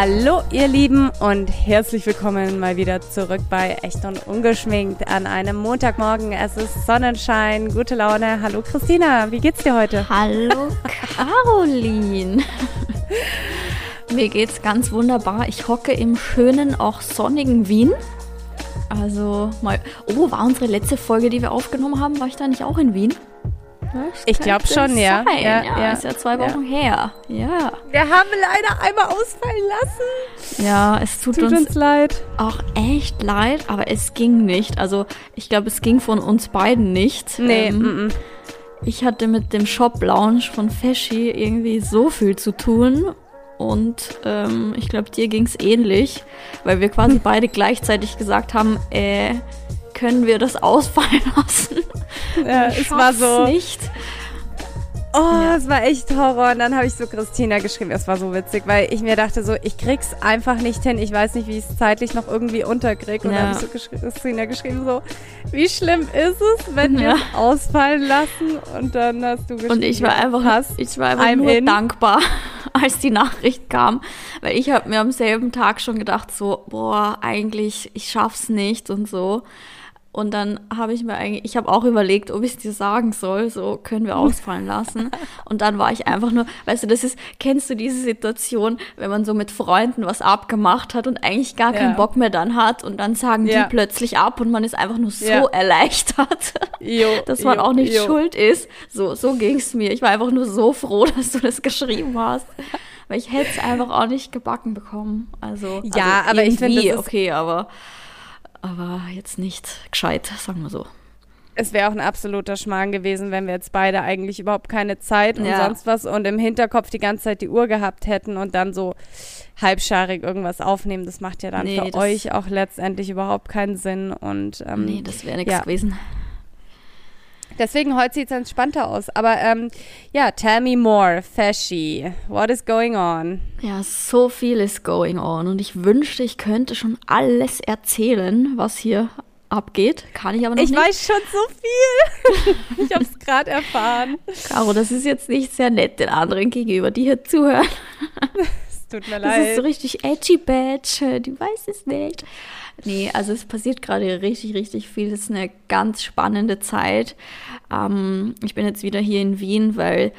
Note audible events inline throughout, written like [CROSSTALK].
Hallo ihr Lieben und herzlich willkommen mal wieder zurück bei Echt und Ungeschminkt an einem Montagmorgen. Es ist Sonnenschein, gute Laune. Hallo Christina, wie geht's dir heute? Hallo Caroline. Mir geht's ganz wunderbar. Ich hocke im schönen, auch sonnigen Wien. Also mal. Oh, war unsere letzte Folge, die wir aufgenommen haben, war ich da nicht auch in Wien? Das ich glaube schon, ja. ja. Ja, ja. Ist ja zwei Wochen ja. her. Ja. Wir haben leider einmal ausfallen lassen. Ja, es tut, tut uns, uns, leid. Auch echt leid, aber es ging nicht. Also ich glaube, es ging von uns beiden nicht. Nee. Ähm, m -m. Ich hatte mit dem Shop Lounge von Feschi irgendwie so viel zu tun und ähm, ich glaube, dir ging es ähnlich, weil wir quasi [LAUGHS] beide gleichzeitig gesagt haben, äh, können wir das ausfallen lassen? Ja, es war so. nicht. Oh, ja. es war echt Horror. Und dann habe ich so Christina geschrieben. Es war so witzig, weil ich mir dachte so, ich krieg's einfach nicht hin. Ich weiß nicht, wie ich es zeitlich noch irgendwie unterkriege. Und ja. dann habe ich so geschri Christina geschrieben so, wie schlimm ist es, wenn ja. wir es ausfallen lassen? Und dann hast du geschrieben. Und ich war einfach, hast, ich war einfach nur in. dankbar, [LAUGHS] als die Nachricht kam, weil ich habe mir am selben Tag schon gedacht so, boah, eigentlich ich schaff's nicht und so. Und dann habe ich mir eigentlich, ich habe auch überlegt, ob ich es dir sagen soll, so können wir ausfallen lassen. [LAUGHS] Und dann war ich einfach nur, weißt du, das ist, kennst du diese Situation, wenn man so mit Freunden was abgemacht hat und eigentlich gar keinen Bock mehr dann hat und dann sagen ja. die plötzlich ab und man ist einfach nur so ja. erleichtert, jo, [LAUGHS] dass man jo, auch nicht jo. schuld ist. So, so ging es mir. Ich war einfach nur so froh, [LAUGHS] dass du das geschrieben hast. Weil ich hätte es einfach auch nicht gebacken bekommen. Also, ja, also aber ich finde, okay, aber aber jetzt nicht gescheit, sagen wir so. Es wäre auch ein absoluter Schmarrn gewesen, wenn wir jetzt beide eigentlich überhaupt keine Zeit und ja. sonst was und im Hinterkopf die ganze Zeit die Uhr gehabt hätten und dann so halbscharig irgendwas aufnehmen. Das macht ja dann nee, für euch auch letztendlich überhaupt keinen Sinn. Und, ähm, nee, das wäre nichts ja. gewesen. Deswegen heute sieht es entspannter aus. Aber ähm, ja, tell me more, Fashy. What is going on? Ja, so viel is going on. Und ich wünschte, ich könnte schon alles erzählen, was hier abgeht. Kann ich aber noch ich nicht. Ich weiß schon so viel. [LAUGHS] ich habe es gerade erfahren. Caro, das ist jetzt nicht sehr nett den anderen gegenüber, die hier zuhören. [LAUGHS] Es tut mir leid. Das ist so richtig edgy badge. Du weißt es nicht. Nee, also es passiert gerade richtig, richtig viel. Es ist eine ganz spannende Zeit. Ähm, ich bin jetzt wieder hier in Wien, weil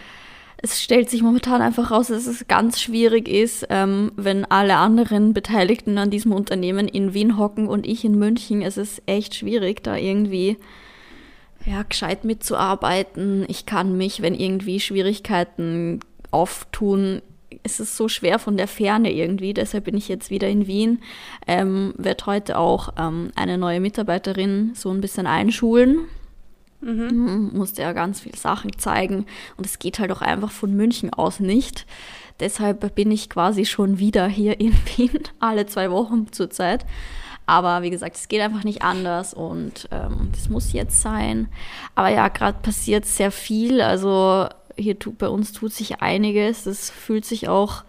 es stellt sich momentan einfach raus, dass es ganz schwierig ist, ähm, wenn alle anderen Beteiligten an diesem Unternehmen in Wien hocken und ich in München. Es ist echt schwierig, da irgendwie ja, gescheit mitzuarbeiten. Ich kann mich, wenn irgendwie Schwierigkeiten auftun, ist es so schwer von der Ferne irgendwie. Deshalb bin ich jetzt wieder in Wien. Ähm, werde heute auch ähm, eine neue Mitarbeiterin so ein bisschen einschulen. Mhm. mhm. Musste ja ganz viele Sachen zeigen. Und es geht halt auch einfach von München aus nicht. Deshalb bin ich quasi schon wieder hier in [LAUGHS] Wien, alle zwei Wochen zurzeit. Aber wie gesagt, es geht einfach nicht anders und ähm, das muss jetzt sein. Aber ja, gerade passiert sehr viel. Also hier tut, bei uns tut sich einiges. Es fühlt sich auch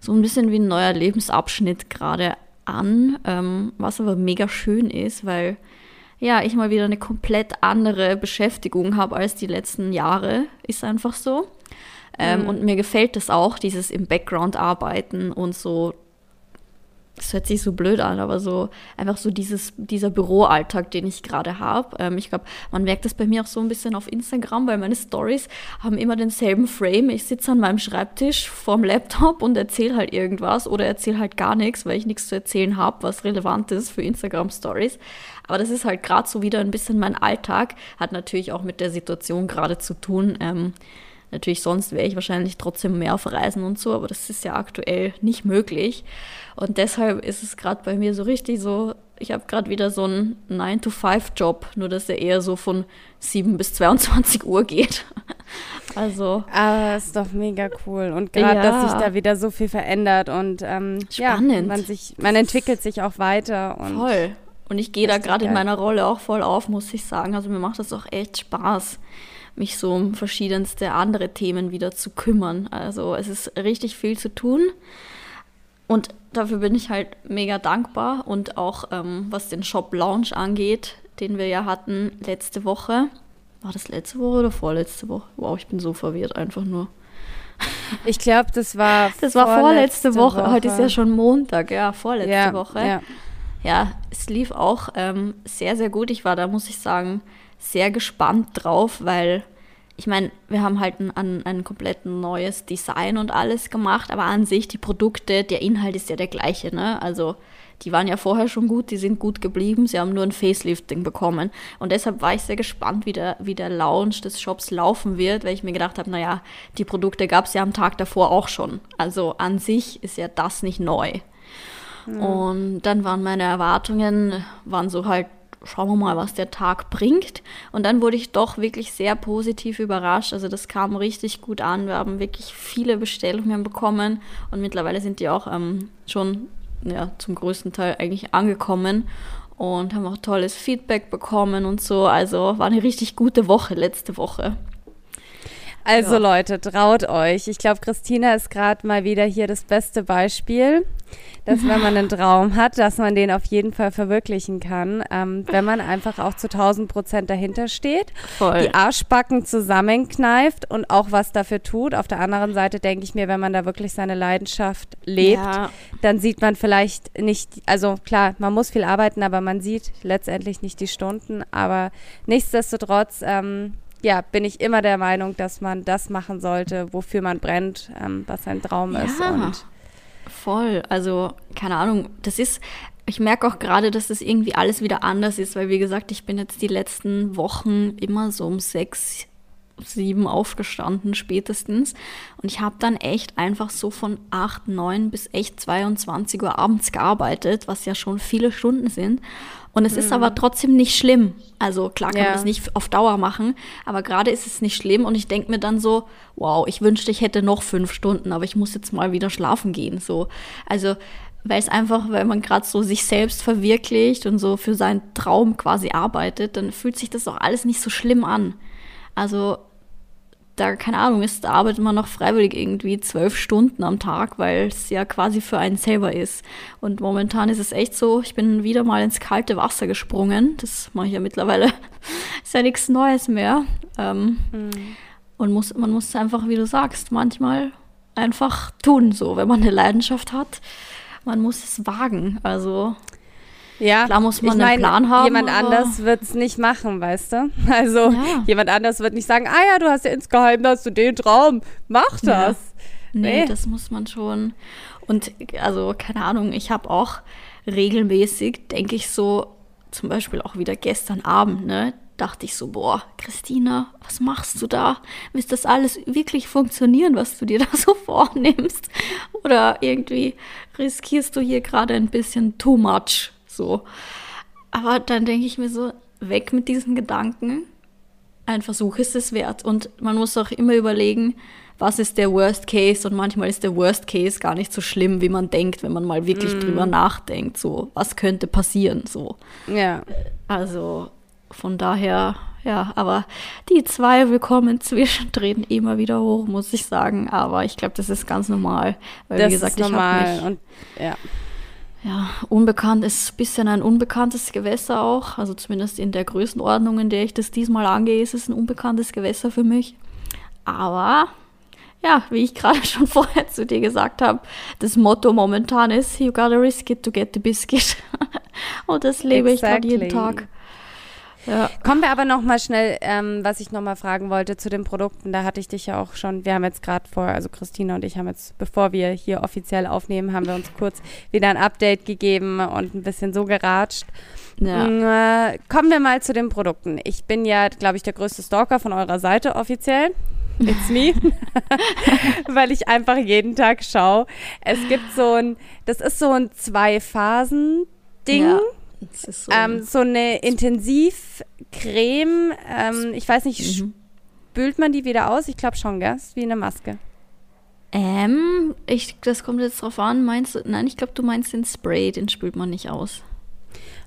so ein bisschen wie ein neuer Lebensabschnitt gerade an, ähm, was aber mega schön ist, weil ja, ich mal wieder eine komplett andere Beschäftigung habe als die letzten Jahre, ist einfach so. Ähm, mhm. Und mir gefällt das auch, dieses im Background arbeiten und so das hört sich so blöd an, aber so einfach so dieses, dieser Büroalltag, den ich gerade habe. Ähm, ich glaube, man merkt das bei mir auch so ein bisschen auf Instagram, weil meine Stories haben immer denselben Frame. Ich sitze an meinem Schreibtisch vorm Laptop und erzähle halt irgendwas oder erzähle halt gar nichts, weil ich nichts zu erzählen habe, was relevant ist für Instagram Stories. Aber das ist halt gerade so wieder ein bisschen mein Alltag, hat natürlich auch mit der Situation gerade zu tun. Ähm, Natürlich sonst wäre ich wahrscheinlich trotzdem mehr auf Reisen und so, aber das ist ja aktuell nicht möglich. Und deshalb ist es gerade bei mir so richtig so, ich habe gerade wieder so einen 9-to-5-Job, nur dass er eher so von 7 bis 22 Uhr geht. [LAUGHS] Also. Ah, ist doch mega cool. Und gerade, ja. dass sich da wieder so viel verändert und ähm, Spannend. Ja, man, sich, man entwickelt sich auch weiter. Und voll. Und ich gehe da gerade in meiner Rolle auch voll auf, muss ich sagen. Also mir macht das auch echt Spaß mich so um verschiedenste andere Themen wieder zu kümmern. Also es ist richtig viel zu tun und dafür bin ich halt mega dankbar und auch ähm, was den Shop Lounge angeht, den wir ja hatten letzte Woche. War das letzte Woche oder vorletzte Woche? Wow, ich bin so verwirrt einfach nur. [LAUGHS] Ich glaube, das war Das war vorletzte, Woche. Woche. Heute ist ja schon Montag, ja, vorletzte ja, Woche. Ja. ja, es lief auch ähm, sehr, sehr gut. Ich war da, muss ich sagen, sehr gespannt drauf, weil ich meine, wir haben halt ein, ein, komplett neues Design und alles gemacht, aber an sich die Produkte, der Inhalt ist ja der gleiche, ne? Also die waren ja vorher schon gut, die sind gut geblieben, sie haben nur ein Facelifting bekommen. Und deshalb war ich sehr gespannt, wie der, wie der Launch des Shops laufen wird, weil ich mir gedacht habe, naja, die Produkte gab es ja am Tag davor auch schon. Also an sich ist ja das nicht neu. Mhm. Und dann waren meine Erwartungen, waren so halt, schauen wir mal, was der Tag bringt. Und dann wurde ich doch wirklich sehr positiv überrascht. Also das kam richtig gut an. Wir haben wirklich viele Bestellungen bekommen und mittlerweile sind die auch ähm, schon ja, zum größten Teil eigentlich angekommen und haben auch tolles Feedback bekommen und so. Also war eine richtig gute Woche letzte Woche. Also ja. Leute, traut euch. Ich glaube, Christina ist gerade mal wieder hier das beste Beispiel dass wenn man einen [LAUGHS] Traum hat, dass man den auf jeden Fall verwirklichen kann, ähm, wenn man einfach auch zu 1000 Prozent dahinter steht, Voll. die Arschbacken zusammenkneift und auch was dafür tut. Auf der anderen Seite denke ich mir, wenn man da wirklich seine Leidenschaft lebt, ja. dann sieht man vielleicht nicht, also klar, man muss viel arbeiten, aber man sieht letztendlich nicht die Stunden. Aber nichtsdestotrotz, ähm, ja, bin ich immer der Meinung, dass man das machen sollte, wofür man brennt, ähm, was sein Traum ja. ist. Und Voll. Also, keine Ahnung, das ist, ich merke auch gerade, dass das irgendwie alles wieder anders ist, weil wie gesagt, ich bin jetzt die letzten Wochen immer so um sechs, sieben aufgestanden spätestens und ich habe dann echt einfach so von acht, neun bis echt 22 Uhr abends gearbeitet, was ja schon viele Stunden sind und es mhm. ist aber trotzdem nicht schlimm. Also klar kann ja. man das nicht auf Dauer machen, aber gerade ist es nicht schlimm und ich denke mir dann so, wow, ich wünschte, ich hätte noch fünf Stunden, aber ich muss jetzt mal wieder schlafen gehen. So, also weil es einfach, weil man gerade so sich selbst verwirklicht und so für seinen Traum quasi arbeitet, dann fühlt sich das auch alles nicht so schlimm an. Also da, keine Ahnung, ist, da arbeitet man noch freiwillig irgendwie zwölf Stunden am Tag, weil es ja quasi für einen selber ist. Und momentan ist es echt so, ich bin wieder mal ins kalte Wasser gesprungen. Das mache ich ja mittlerweile, [LAUGHS] ist ja nichts Neues mehr. Ähm, mhm. Und muss, man muss einfach, wie du sagst, manchmal einfach tun, so, wenn man eine Leidenschaft hat. Man muss es wagen. Also ja, klar muss man ich einen Plan haben. Jemand anders wird es nicht machen, weißt du? [LAUGHS] Also ja. jemand anders wird nicht sagen, ah ja, du hast ja insgeheim hast du den Traum, mach das. Ja. Nee, nee, das muss man schon. Und also, keine Ahnung, ich habe auch regelmäßig, denke ich so, zum Beispiel auch wieder gestern Abend, ne, dachte ich so, boah, Christina, was machst du da? Wird das alles wirklich funktionieren, was du dir [LAUGHS] da so vornimmst? Oder irgendwie riskierst du hier gerade ein bisschen too much? So. Aber dann denke ich mir so, weg mit diesen Gedanken. Ein Versuch ist es wert. Und man muss auch immer überlegen, was ist der Worst Case? Und manchmal ist der Worst Case gar nicht so schlimm, wie man denkt, wenn man mal wirklich mm. drüber nachdenkt. So, was könnte passieren? So. Ja. Also von daher, ja, aber die Zweifel kommen zwischendrin immer wieder hoch, muss ich sagen. Aber ich glaube, das ist ganz normal. Weil, das wie gesagt, ist normal. ich habe mich. Und, ja ja, unbekannt ist ein bisschen ein unbekanntes Gewässer auch. Also zumindest in der Größenordnung, in der ich das diesmal angehe, ist es ein unbekanntes Gewässer für mich. Aber ja, wie ich gerade [LAUGHS] schon vorher zu dir gesagt habe, das Motto momentan ist, you gotta risk it to get the biscuit. [LAUGHS] Und das lebe exactly. ich gerade jeden Tag. Ja. Kommen wir aber noch mal schnell, ähm, was ich noch mal fragen wollte zu den Produkten. Da hatte ich dich ja auch schon, wir haben jetzt gerade vor, also Christina und ich haben jetzt, bevor wir hier offiziell aufnehmen, haben wir uns kurz wieder ein Update gegeben und ein bisschen so geratscht. Ja. Mm, äh, kommen wir mal zu den Produkten. Ich bin ja, glaube ich, der größte Stalker von eurer Seite offiziell. It's me. [LAUGHS] [LAUGHS] Weil ich einfach jeden Tag schaue. Es gibt so ein, das ist so ein Zwei-Phasen-Ding. Ja so, ähm, so, eine Intensivcreme. Ähm, ich weiß nicht, mhm. spült man die wieder aus? Ich glaube schon, gell? Ist wie eine Maske. Ähm, ich, das kommt jetzt drauf an. Meinst du, nein, ich glaube, du meinst den Spray, den spült man nicht aus.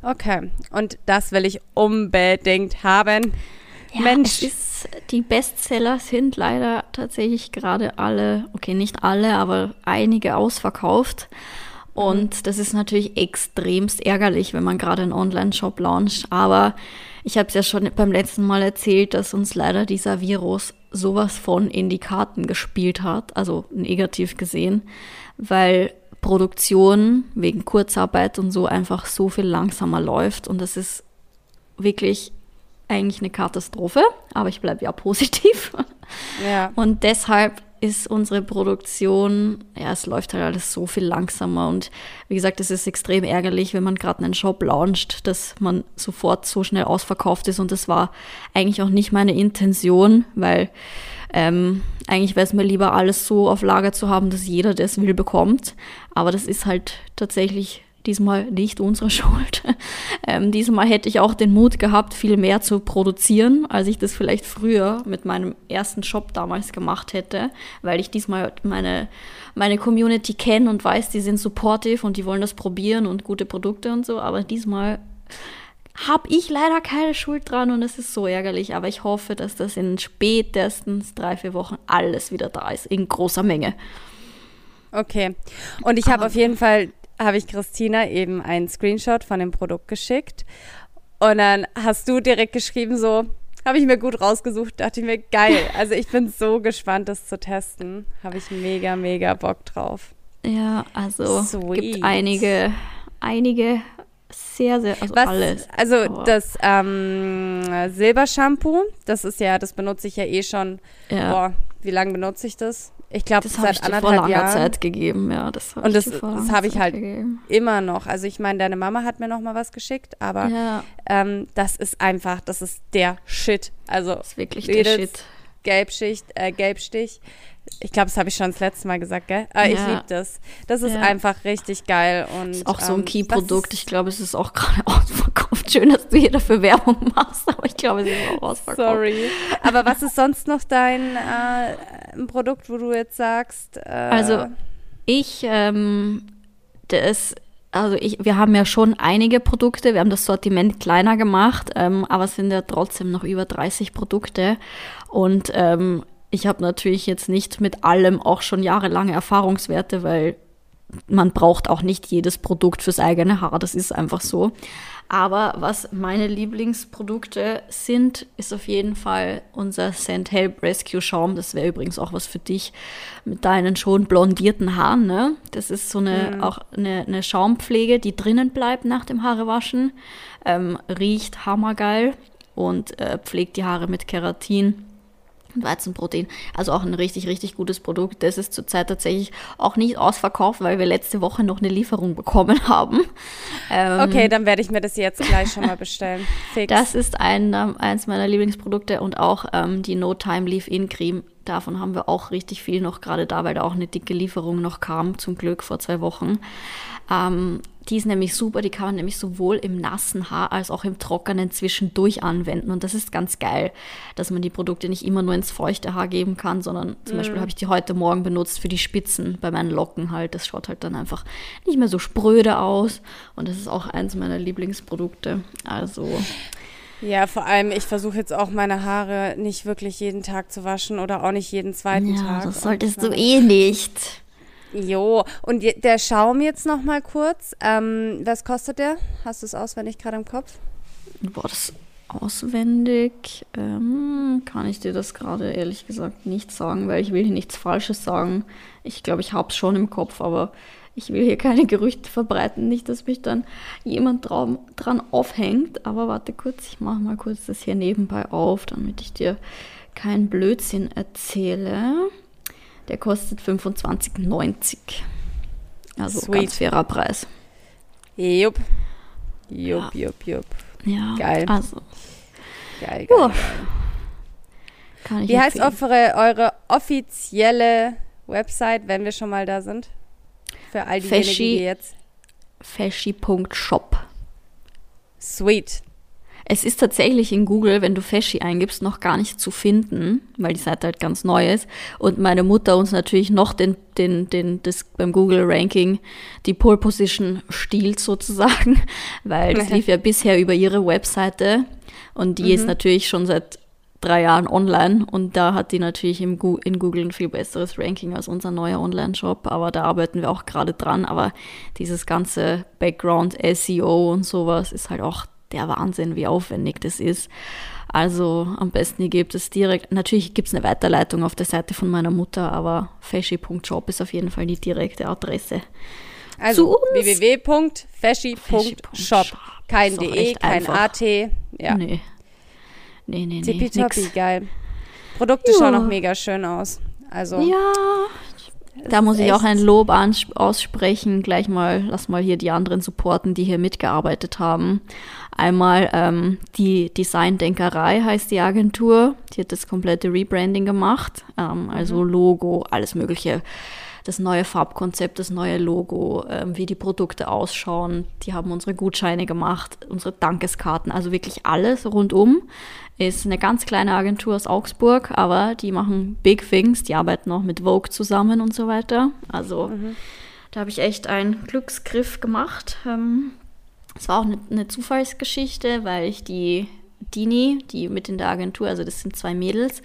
Okay, und das will ich unbedingt haben. Ja, Mensch. Ist, die Bestseller sind leider tatsächlich gerade alle, okay, nicht alle, aber einige ausverkauft. Und das ist natürlich extremst ärgerlich, wenn man gerade einen Online-Shop launcht. Aber Ich habe es ja schon beim letzten Mal erzählt, dass uns leider dieser Virus sowas von in die Karten gespielt hat, also negativ gesehen, weil Produktion wegen Kurzarbeit und so einfach so viel langsamer läuft und das ist wirklich eigentlich eine Katastrophe, aber ich bleibe ja positiv. Ja. Und deshalb ist unsere Produktion, ja, es läuft halt alles so viel langsamer. Und wie gesagt, es ist extrem ärgerlich, wenn man gerade einen Shop launcht, dass man sofort so schnell ausverkauft ist. Und das war eigentlich auch nicht meine Intention, weil ähm, eigentlich wäre es mir lieber, alles so auf Lager zu haben, dass jeder, der es will, bekommt. Aber das ist halt tatsächlich diesmal nicht unsere [LAUGHS] Schuld. Ähm, diesmal hätte ich auch den Mut gehabt, viel mehr zu produzieren, als ich das vielleicht früher mit meinem ersten Job damals gemacht hätte, weil ich diesmal meine, meine Community kenne und weiß, die sind supportive und die wollen das probieren und gute Produkte und so. Aber diesmal habe ich leider keine Schuld dran und es ist so ärgerlich. Aber ich hoffe, dass das in spätestens drei, vier Wochen alles wieder da ist, in großer Menge. Okay. Und ich habe auf jeden Fall habe ich Christina eben einen Screenshot von dem Produkt geschickt. Und dann hast du direkt geschrieben, so, habe ich mir gut rausgesucht, dachte ich mir, geil. [LAUGHS] Also ich bin so gespannt, das zu testen. Habe ich mega, mega Bock drauf. Ja, also Sweet. gibt einige, einige sehr, sehr, also Was, alles. Also oh. das ähm, Silbershampoo, das ist ja, das benutze ich ja eh schon. Ja. Boah, wie lange benutze ich das? Ich glaube, das ich dir vor langer Jahren. Zeit gegeben, ja. Das und das, das habe ich halt gegeben. immer noch. Also ich meine, deine Mama hat mir noch mal was geschickt, aber ja. ähm, das ist einfach, das ist der Shit. Also das ist wirklich der Shit. Gelbschicht, äh, Gelbstich ich glaube, das habe ich schon das letzte Mal gesagt, gell? Aber ja. ich liebe das. Das ist ja. einfach richtig geil. Und, ist auch so ein ähm, Key-Produkt. Ich glaube, es ist auch gerade [LAUGHS] ausverkauft. Schön, dass du hier dafür Werbung machst, aber ich glaube, es ist auch ausverkauft. Sorry. Aber was ist sonst noch dein äh, Produkt, wo du jetzt sagst? Äh, also, ich, ähm, das also ich, wir haben ja schon einige Produkte, wir haben das Sortiment kleiner gemacht, ähm, aber es sind ja trotzdem noch über 30 Produkte. Und ähm, ich habe natürlich jetzt nicht mit allem auch schon jahrelange Erfahrungswerte, weil man braucht auch nicht jedes Produkt fürs eigene Haar, das ist einfach so. Aber was meine Lieblingsprodukte sind, ist auf jeden Fall unser Scent Help Rescue Schaum. Das wäre übrigens auch was für dich mit deinen schon blondierten Haaren. Ne? Das ist so eine, mhm. auch eine, eine, Schaumpflege, die drinnen bleibt nach dem Haarewaschen. Ähm, riecht hammergeil und äh, pflegt die Haare mit Keratin Weizenprotein. Also auch ein richtig, richtig gutes Produkt. Das ist zurzeit tatsächlich auch nicht ausverkauft, weil wir letzte Woche noch eine Lieferung bekommen haben. Ähm, okay, dann werde ich mir das jetzt gleich schon mal bestellen. [LAUGHS] Fix. Das ist ein, ähm, eins meiner Lieblingsprodukte und auch ähm, die No Time Leave-In Cream. Davon haben wir auch richtig viel noch gerade da, weil da auch eine dicke Lieferung noch kam, zum Glück vor zwei Wochen. Ähm, die ist nämlich super, die kann man nämlich sowohl im nassen Haar als auch im trockenen zwischendurch anwenden. Und das ist ganz geil, dass man die Produkte nicht immer nur ins feuchte Haar geben kann, sondern zum mm. Beispiel habe ich die heute Morgen benutzt für die Spitzen bei meinen Locken halt. Das schaut halt dann einfach nicht mehr so spröde aus. Und das ist auch eins meiner Lieblingsprodukte. Also. Ja, vor allem, ich versuche jetzt auch meine Haare nicht wirklich jeden Tag zu waschen oder auch nicht jeden zweiten ja, Tag. Das solltest du eh nicht. Jo, und der Schaum jetzt noch mal kurz. Ähm, was kostet der? Hast du es auswendig gerade im Kopf? Boah, das auswendig ähm, kann ich dir das gerade ehrlich gesagt nicht sagen, weil ich will hier nichts Falsches sagen. Ich glaube, ich habe es schon im Kopf, aber ich will hier keine [LAUGHS] Gerüchte verbreiten, nicht, dass mich dann jemand dran, dran aufhängt. Aber warte kurz, ich mache mal kurz das hier nebenbei auf, damit ich dir keinen Blödsinn erzähle. Der kostet 25,90. Also Sweet. ganz fairer Preis. Jupp. Jupp, ja. jupp, jupp. Ja, geil. Also. Geil, geil, geil. Wie heißt eure, eure offizielle Website, wenn wir schon mal da sind? Für all diejenigen, die jetzt. Feschi.shop. Sweet. Es ist tatsächlich in Google, wenn du Feschi eingibst, noch gar nicht zu finden, weil die Seite halt ganz neu ist. Und meine Mutter uns natürlich noch den, den, den, das beim Google Ranking die Pole Position stiehlt sozusagen, [LAUGHS] weil das lief ja bisher über ihre Webseite und die mhm. ist natürlich schon seit drei Jahren online und da hat die natürlich im Gu in Google ein viel besseres Ranking als unser neuer Online-Shop, aber da arbeiten wir auch gerade dran. Aber dieses ganze Background, SEO und sowas ist halt auch der Wahnsinn, wie aufwendig das ist. Also am besten ihr gebt es direkt. Natürlich gibt es eine Weiterleitung auf der Seite von meiner Mutter, aber feschi.shop ist auf jeden Fall die direkte Adresse. Also www.feschi.shop. Kein DE, kein. AT. Ja. Nee. Nee, nee, nee. Tippitoppi, geil. Produkte jo. schauen auch mega schön aus. Also. Ja. Da muss ich auch ein Lob aussprechen. Gleich mal, lass mal hier die anderen supporten, die hier mitgearbeitet haben. Einmal ähm, die Design-Denkerei heißt die Agentur. Die hat das komplette Rebranding gemacht. Ähm, also mhm. Logo, alles Mögliche das neue Farbkonzept, das neue Logo, äh, wie die Produkte ausschauen. Die haben unsere Gutscheine gemacht, unsere Dankeskarten, also wirklich alles rundum. Ist eine ganz kleine Agentur aus Augsburg, aber die machen Big Things, die arbeiten auch mit Vogue zusammen und so weiter. Also mhm. da habe ich echt einen Glücksgriff gemacht. Ähm, es war auch eine, eine Zufallsgeschichte, weil ich die Dini, die mit in der Agentur, also das sind zwei Mädels,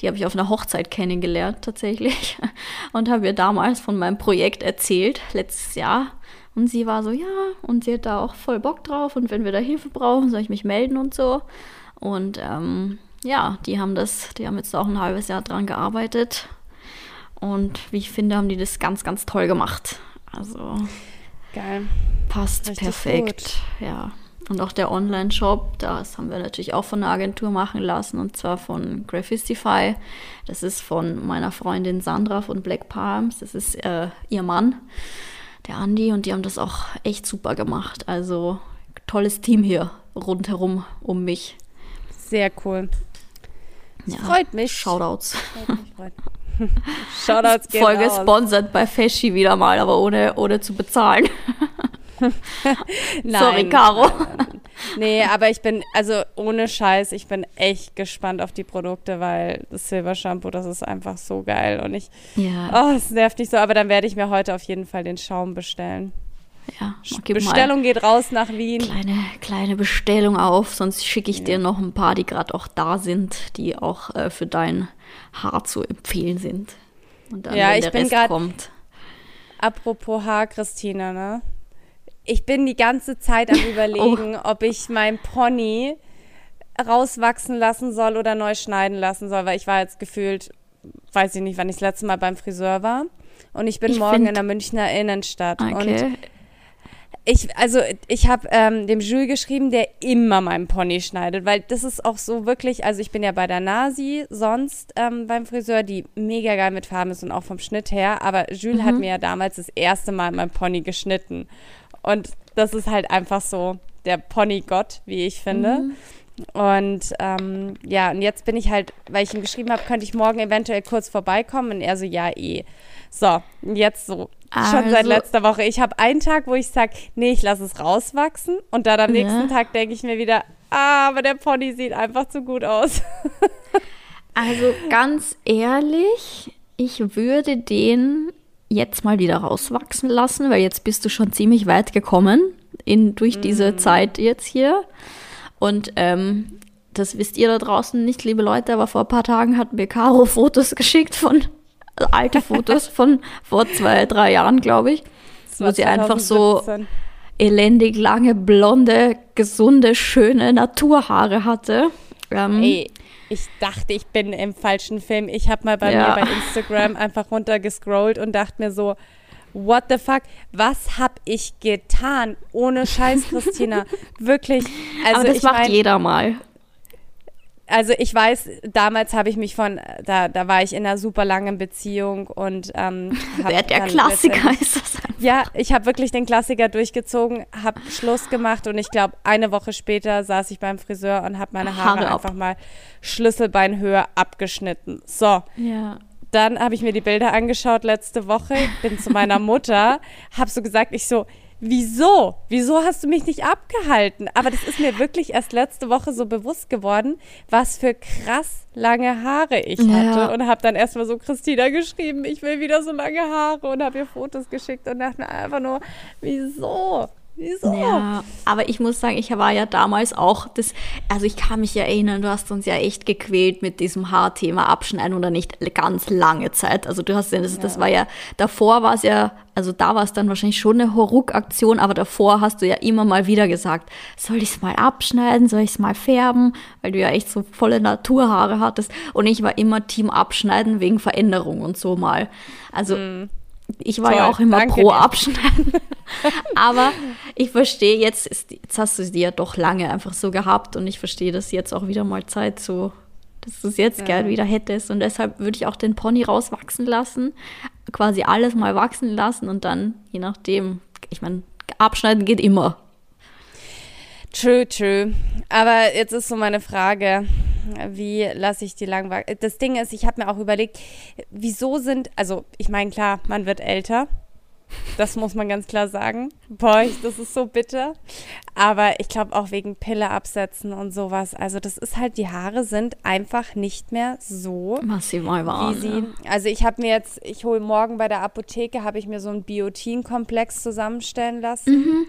die habe ich auf einer Hochzeit kennengelernt tatsächlich [LAUGHS] und habe ihr damals von meinem Projekt erzählt, letztes Jahr. Und sie war so, ja, und sie hat da auch voll Bock drauf und wenn wir da Hilfe brauchen, soll ich mich melden und so. Und ähm, ja, die haben das, die haben jetzt auch ein halbes Jahr dran gearbeitet. Und wie ich finde, haben die das ganz, ganz toll gemacht. Also geil. Passt Richtig perfekt. Gut. Ja. Und auch der Online-Shop, das haben wir natürlich auch von der Agentur machen lassen und zwar von Graphicify. Das ist von meiner Freundin Sandra von Black Palms. Das ist äh, ihr Mann, der Andi, und die haben das auch echt super gemacht. Also tolles Team hier rundherum um mich. Sehr cool. Ja, freut mich. Shoutouts. Freut mich, freut mich. [LAUGHS] Shoutouts Voll gesponsert bei Feschi wieder mal, aber ohne, ohne zu bezahlen. [LAUGHS] nein, Sorry, Caro. Nee, aber ich bin, also ohne Scheiß, ich bin echt gespannt auf die Produkte, weil das Silber Shampoo, das ist einfach so geil. Und ich, ja. oh, es nervt nicht so, aber dann werde ich mir heute auf jeden Fall den Schaum bestellen. Ja, Bestellung geht raus nach Wien. Kleine, kleine Bestellung auf, sonst schicke ich ja. dir noch ein paar, die gerade auch da sind, die auch äh, für dein Haar zu empfehlen sind. Und dann, ja, wenn der Rest kommt. Apropos Haar, Christina, ne? Ich bin die ganze Zeit am [LAUGHS] Überlegen, oh. ob ich mein Pony rauswachsen lassen soll oder neu schneiden lassen soll, weil ich war jetzt gefühlt, weiß ich nicht, wann ich das letzte Mal beim Friseur war. Und ich bin ich morgen in der Münchner Innenstadt. Okay. Und ich, also ich habe ähm, dem Jules geschrieben, der immer meinen Pony schneidet, weil das ist auch so wirklich, also ich bin ja bei der Nasi sonst ähm, beim Friseur, die mega geil mit Farben ist und auch vom Schnitt her, aber Jules mhm. hat mir ja damals das erste Mal mein Pony geschnitten. Und das ist halt einfach so der Pony-Gott, wie ich finde. Mhm. Und ähm, ja, und jetzt bin ich halt, weil ich ihm geschrieben habe, könnte ich morgen eventuell kurz vorbeikommen. Und er so, ja, eh. So, jetzt so. Also. Schon seit also letzter Woche. Ich habe einen Tag, wo ich sage, nee, ich lasse es rauswachsen. Und dann am ja. nächsten Tag denke ich mir wieder, ah, aber der Pony sieht einfach zu gut aus. [LAUGHS] also ganz ehrlich, ich würde den jetzt mal wieder rauswachsen lassen, weil jetzt bist du schon ziemlich weit gekommen in, durch diese mm. Zeit jetzt hier. Und ähm, das wisst ihr da draußen nicht, liebe Leute, aber vor ein paar Tagen hat mir Caro [LAUGHS] Fotos geschickt von, also alte Fotos von vor zwei, drei Jahren, glaube ich. Wo sie einfach so elendig lange, blonde, gesunde, schöne Naturhaare hatte. Ähm, Ey, ich dachte, ich bin im falschen Film. Ich habe mal bei ja. mir bei Instagram einfach runtergescrollt und dachte mir so, what the fuck, was habe ich getan? Ohne Scheiß, Christina. [LAUGHS] Wirklich. Also Aber das macht mein, jeder mal also ich weiß, damals habe ich mich von, da, da war ich in einer super langen Beziehung und ähm, [LAUGHS] der, der Klassiker ist das einfach. Ja, ich habe wirklich den Klassiker durchgezogen, habe Schluss gemacht und ich glaube, eine Woche später saß ich beim Friseur und habe meine Haare, Haare einfach mal Schlüsselbeinhöhe abgeschnitten. So. Ja. Dann habe ich mir die Bilder angeschaut letzte Woche, bin zu meiner [LAUGHS] Mutter, habe so gesagt, ich so, wieso? Wieso hast du mich nicht abgehalten? Aber das ist mir wirklich erst letzte Woche so bewusst geworden, was für krass lange Haare ich ja. hatte. Und habe dann erstmal so Christina geschrieben, ich will wieder so lange Haare und habe ihr Fotos geschickt und dachte mir einfach nur, wieso? Wieso? Ja, aber ich muss sagen, ich war ja damals auch das, also ich kann mich erinnern, du hast uns ja echt gequält mit diesem Haarthema abschneiden oder nicht ganz lange Zeit. Also du hast ja, das, ja. das war ja, davor war es ja, also da war es dann wahrscheinlich schon eine Horuk-Aktion, aber davor hast du ja immer mal wieder gesagt, soll ich es mal abschneiden, soll ich es mal färben, weil du ja echt so volle Naturhaare hattest. Und ich war immer Team abschneiden wegen Veränderung und so mal. Also mm ich war Toll, ja auch immer pro dir. Abschneiden. [LAUGHS] Aber ich verstehe jetzt, jetzt hast du sie ja doch lange einfach so gehabt und ich verstehe, dass jetzt auch wieder mal Zeit so, dass du es jetzt ja. gern wieder hättest. Und deshalb würde ich auch den Pony rauswachsen lassen, quasi alles mal wachsen lassen und dann, je nachdem, ich meine, abschneiden geht immer. True, true. Aber jetzt ist so meine Frage, wie lasse ich die lang wachsen? Das Ding ist, ich habe mir auch überlegt, wieso sind, also ich meine, klar, man wird älter. Das muss man ganz klar sagen. Boah, das ist so bitter. Aber ich glaube auch wegen Pille absetzen und sowas. Also das ist halt, die Haare sind einfach nicht mehr so, Maximal warm, wie sie. Also ich habe mir jetzt, ich hole morgen bei der Apotheke, habe ich mir so einen Biotin-Komplex zusammenstellen lassen. Mhm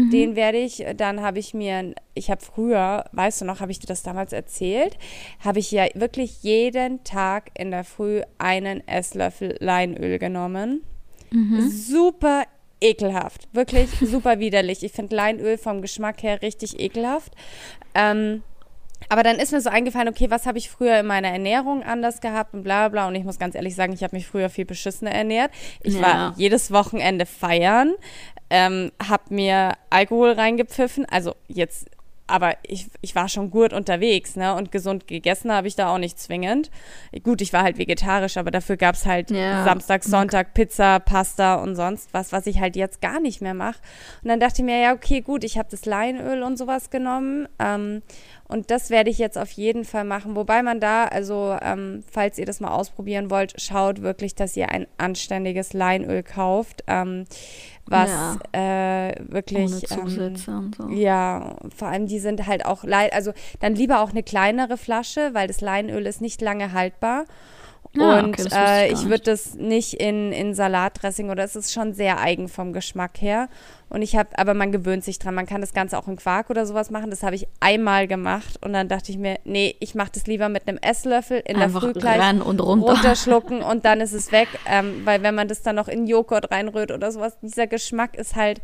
Mhm. Den werde ich, dann habe ich mir, ich habe früher, weißt du noch, habe ich dir das damals erzählt, habe ich ja wirklich jeden Tag in der Früh einen Esslöffel Leinöl genommen. Mhm. Super ekelhaft, wirklich [LAUGHS] super widerlich. Ich finde Leinöl vom Geschmack her richtig ekelhaft. Ähm, aber dann ist mir so eingefallen, okay, was habe ich früher in meiner Ernährung anders gehabt und bla bla. Und ich muss ganz ehrlich sagen, ich habe mich früher viel beschissener ernährt. Ich ja. war jedes Wochenende feiern ähm, habe mir Alkohol reingepfiffen. Also jetzt, aber ich, ich war schon gut unterwegs, ne? Und gesund gegessen habe ich da auch nicht zwingend. Gut, ich war halt vegetarisch, aber dafür gab es halt ja. Samstag, Sonntag Pizza, Pasta und sonst was, was ich halt jetzt gar nicht mehr mache. Und dann dachte ich mir, ja, okay, gut, ich habe das Leinöl und sowas genommen. Ähm, und das werde ich jetzt auf jeden Fall machen. Wobei man da, also ähm, falls ihr das mal ausprobieren wollt, schaut wirklich, dass ihr ein anständiges Leinöl kauft. Ähm, was ja. äh, wirklich ähm, so. ja vor allem die sind halt auch also dann lieber auch eine kleinere Flasche weil das Leinöl ist nicht lange haltbar ja, und okay, äh, ich, ich würde das nicht in, in Salatdressing oder es ist schon sehr eigen vom Geschmack her. Und ich habe, aber man gewöhnt sich dran. Man kann das Ganze auch in Quark oder sowas machen. Das habe ich einmal gemacht und dann dachte ich mir, nee, ich mache das lieber mit einem Esslöffel in Einfach der Früh gleich und runter. runterschlucken und dann ist es weg. Ähm, weil wenn man das dann noch in Joghurt reinrührt oder sowas, dieser Geschmack ist halt,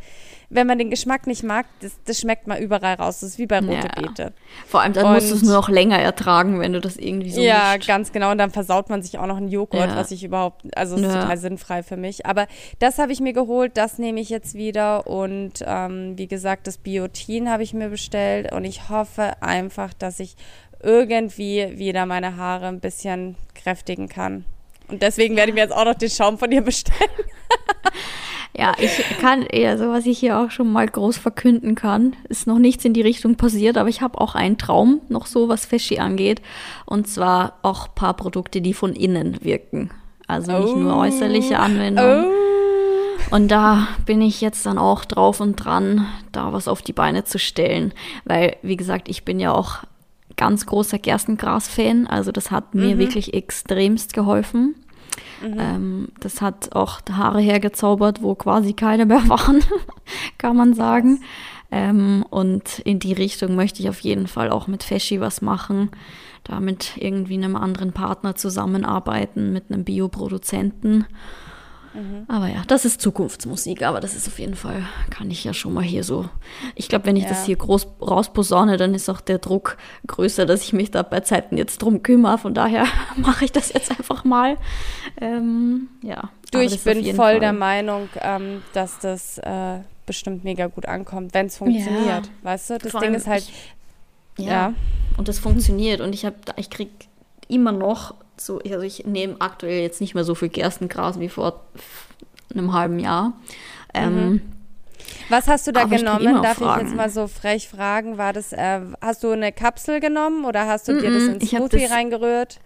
wenn man den Geschmack nicht mag, das, das schmeckt mal überall raus. Das ist wie bei rote ja. Beete. Vor allem dann und, musst du es nur noch länger ertragen, wenn du das irgendwie so Ja, mischt. ganz genau. Und dann versaut man sich auch noch einen Joghurt, ja. was ich überhaupt, also ist ja. total sinnfrei für mich. Aber das habe ich mir geholt, das nehme ich jetzt wieder und ähm, wie gesagt, das Biotin habe ich mir bestellt und ich hoffe einfach, dass ich irgendwie wieder meine Haare ein bisschen kräftigen kann. Und deswegen werde ich mir jetzt auch noch den Schaum von dir bestellen. [LAUGHS] ja, ich kann, also was ich hier auch schon mal groß verkünden kann, ist noch nichts in die Richtung passiert, aber ich habe auch einen Traum, noch so was Feschi angeht. Und zwar auch ein paar Produkte, die von innen wirken. Also nicht oh. nur äußerliche Anwendungen. Oh. Und da bin ich jetzt dann auch drauf und dran, da was auf die Beine zu stellen. Weil, wie gesagt, ich bin ja auch ganz großer Gerstengras-Fan. Also das hat mir mhm. wirklich extremst geholfen. Mhm. Ähm, das hat auch Haare hergezaubert, wo quasi keine mehr [LAUGHS] waren, kann man sagen. Ähm, und in die Richtung möchte ich auf jeden Fall auch mit Feschi was machen. Da mit irgendwie einem anderen Partner zusammenarbeiten, mit einem Bioproduzenten. Mhm. Aber ja, das ist Zukunftsmusik, aber das ist auf jeden Fall, kann ich ja schon mal hier so. Ich glaube, wenn ich ja. das hier groß rausposaune, dann ist auch der Druck größer, dass ich mich da bei Zeiten jetzt drum kümmere. Von daher [LAUGHS] mache ich das jetzt einfach mal. Ähm, ja. Du, ich bin voll Fall. der Meinung, ähm, dass das äh, bestimmt mega gut ankommt, wenn es funktioniert. Ja. Weißt du, das Vor Ding ist halt. Ich, ja. ja. Und das funktioniert und ich habe, ich krieg immer noch so, also ich nehme aktuell jetzt nicht mehr so viel Gerstengras wie vor einem halben Jahr. Ähm, mhm. Was hast du da genommen? Darf fragen. ich jetzt mal so frech fragen? War das, äh, hast du eine Kapsel genommen oder hast du mm -mm, dir das ins Smoothie das, reingerührt?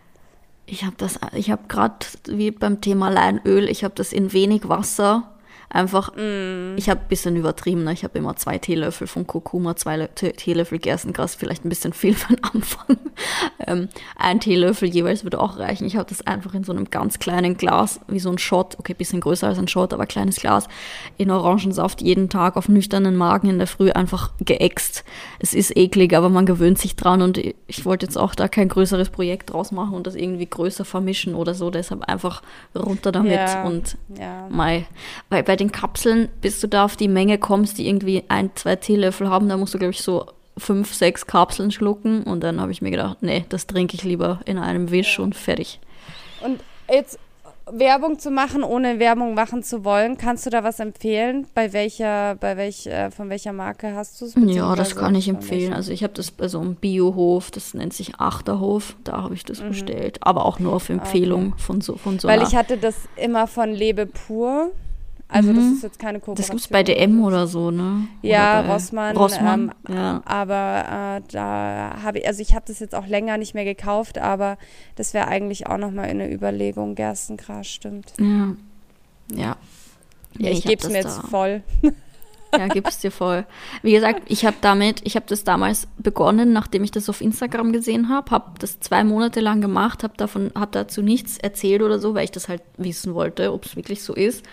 Ich habe das, ich habe gerade wie beim Thema Leinöl, ich habe das in wenig Wasser Einfach, mm. ich habe ein bisschen übertrieben, ne? ich habe immer zwei Teelöffel von Kurkuma, zwei Teelöffel Gerstengras, vielleicht ein bisschen [LAUGHS] viel von Anfang. ähm, ein Teelöffel jeweils würde auch reichen. Ich habe das einfach in so einem ganz kleinen Glas, wie so ein Shot, okay, bisschen größer als ein Shot, aber kleines Glas, in Orangensaft jeden Tag auf nüchternen Magen in der Früh einfach geäxt. Es ist eklig, aber man gewöhnt sich dran und ich wollte jetzt auch da kein größeres Projekt draus machen und das irgendwie größer vermischen oder so, deshalb einfach runter damit ja, und ja. Mai. Weil bei den Kapseln, bis du da auf die Menge kommst, die irgendwie ein, zwei Teelöffel haben, da musst du, glaube ich, so fünf, sechs Kapseln schlucken. Und dann habe ich mir gedacht, nee, das trinke ich lieber in einem Wisch und fertig. Und jetzt Werbung zu machen, ohne Werbung machen zu wollen, kannst du da was empfehlen? Bei welcher, bei welch, äh, von welcher Marke hast du es? Ja, das kann ich empfehlen. Also ich habe das bei so einem Biohof, das nennt sich Achterhof, da habe ich das mhm. bestellt. Aber auch nur auf Empfehlung okay. von so von so Weil ich hatte das immer von Lebe pur. Also mhm. das ist jetzt keine Kooperation. Das gibt es bei DM oder so, ne? Ja, Rossmann. Rossmann, ähm, ja. Aber äh, da habe ich, also ich habe das jetzt auch länger nicht mehr gekauft, aber das wäre eigentlich auch nochmal eine Überlegung. Gerstengras, stimmt. Ja. Ja. Ja, ich, ich gebe es mir jetzt voll. [LAUGHS] Ja, gib's dir voll. Wie gesagt, ich habe damit, ich habe das damals begonnen, nachdem ich das auf Instagram gesehen habe, habe das zwei Monate lang gemacht, habe davon, habe dazu nichts erzählt oder so, weil ich das halt wissen wollte, ob es wirklich so ist.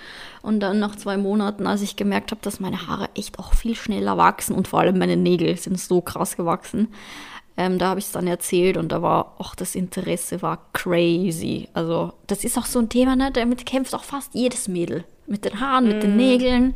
Und dann nach zwei Monaten, als ich gemerkt habe, dass meine Haare echt auch viel schneller wachsen und vor allem meine Nägel sind so krass gewachsen, ähm, da habe ich es dann erzählt und da war auch das Interesse war crazy. Also das ist auch so ein Thema, ne? Damit kämpft auch fast jedes Mädel mit den Haaren, mm. mit den mm. Nägeln.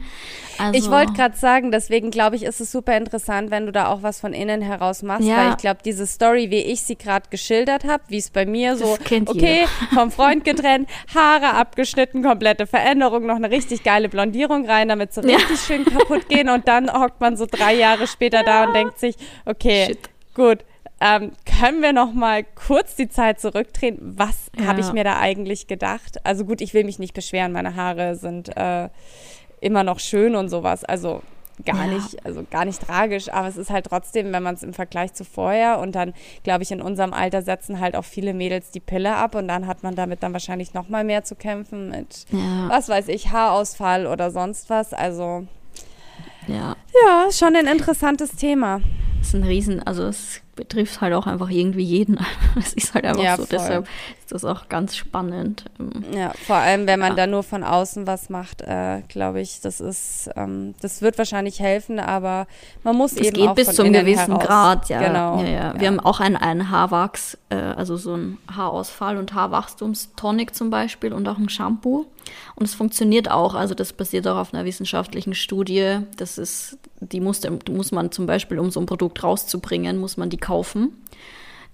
Also, ich wollte gerade sagen, deswegen glaube ich, ist es super interessant, wenn du da auch was von innen heraus machst, ja. weil ich glaube, diese Story, wie ich sie gerade geschildert habe, wie es bei mir so, okay, jeder. vom Freund getrennt, Haare abgeschnitten, komplette Veränderung, noch eine richtig geile Blondierung rein, damit so richtig ja. schön kaputt gehen und dann hockt man so drei Jahre später ja. da und denkt sich, okay, Shit. gut, ähm, können wir noch mal kurz die Zeit zurückdrehen? Was ja. habe ich mir da eigentlich gedacht? Also gut, ich will mich nicht beschweren, meine Haare sind äh, immer noch schön und sowas. Also gar ja. nicht, also gar nicht tragisch, aber es ist halt trotzdem, wenn man es im Vergleich zu vorher und dann, glaube ich, in unserem Alter setzen halt auch viele Mädels die Pille ab und dann hat man damit dann wahrscheinlich noch mal mehr zu kämpfen mit, ja. was weiß ich, Haarausfall oder sonst was. Also ja, ja schon ein interessantes Thema. Das ist ein Riesen, also es betrifft halt auch einfach irgendwie jeden. Es [LAUGHS] ist halt einfach ja, so. Voll. Deshalb ist das auch ganz spannend. Ähm, ja, vor allem, wenn man ja. da nur von außen was macht, äh, glaube ich, das ist, ähm, das wird wahrscheinlich helfen, aber man muss das eben geht auch bis zum gewissen heraus. Grad, ja. Genau. Ja, ja. Wir haben auch einen, einen Haarwachs, äh, also so ein Haarausfall und Haarwachstumstonic zum Beispiel und auch ein Shampoo. Und es funktioniert auch, also das basiert auch auf einer wissenschaftlichen Studie. Das ist, die muss, muss man zum Beispiel, um so ein Produkt rauszubringen, muss man die kaufen.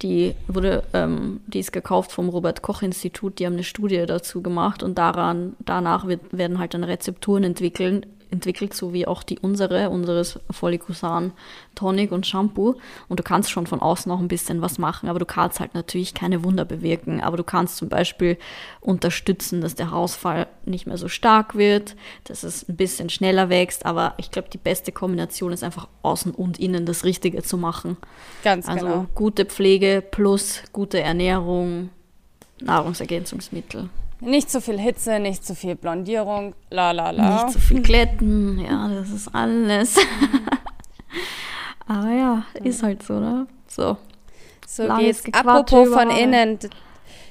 Die wurde, ähm, die ist gekauft vom Robert Koch Institut. Die haben eine Studie dazu gemacht und daran, danach wird, werden halt dann Rezepturen entwickeln, entwickelt, so wie auch die unsere, unseres Follicusan Tonic und Shampoo. Und du kannst schon von außen auch ein bisschen was machen, aber du kannst halt natürlich keine Wunder bewirken. Aber du kannst zum Beispiel unterstützen, dass der Haarausfall nicht mehr so stark wird, dass es ein bisschen schneller wächst. Aber ich glaube, die beste Kombination ist einfach außen und innen das Richtige zu machen. Ganz also genau. gute Pflege plus gute Ernährung, Nahrungsergänzungsmittel. Nicht zu viel Hitze, nicht zu viel Blondierung, la la la. Nicht zu viel Glätten, ja, das ist alles. [LAUGHS] Aber ja, ist halt so, ne? So. So Langes geht's. Apropos von innen,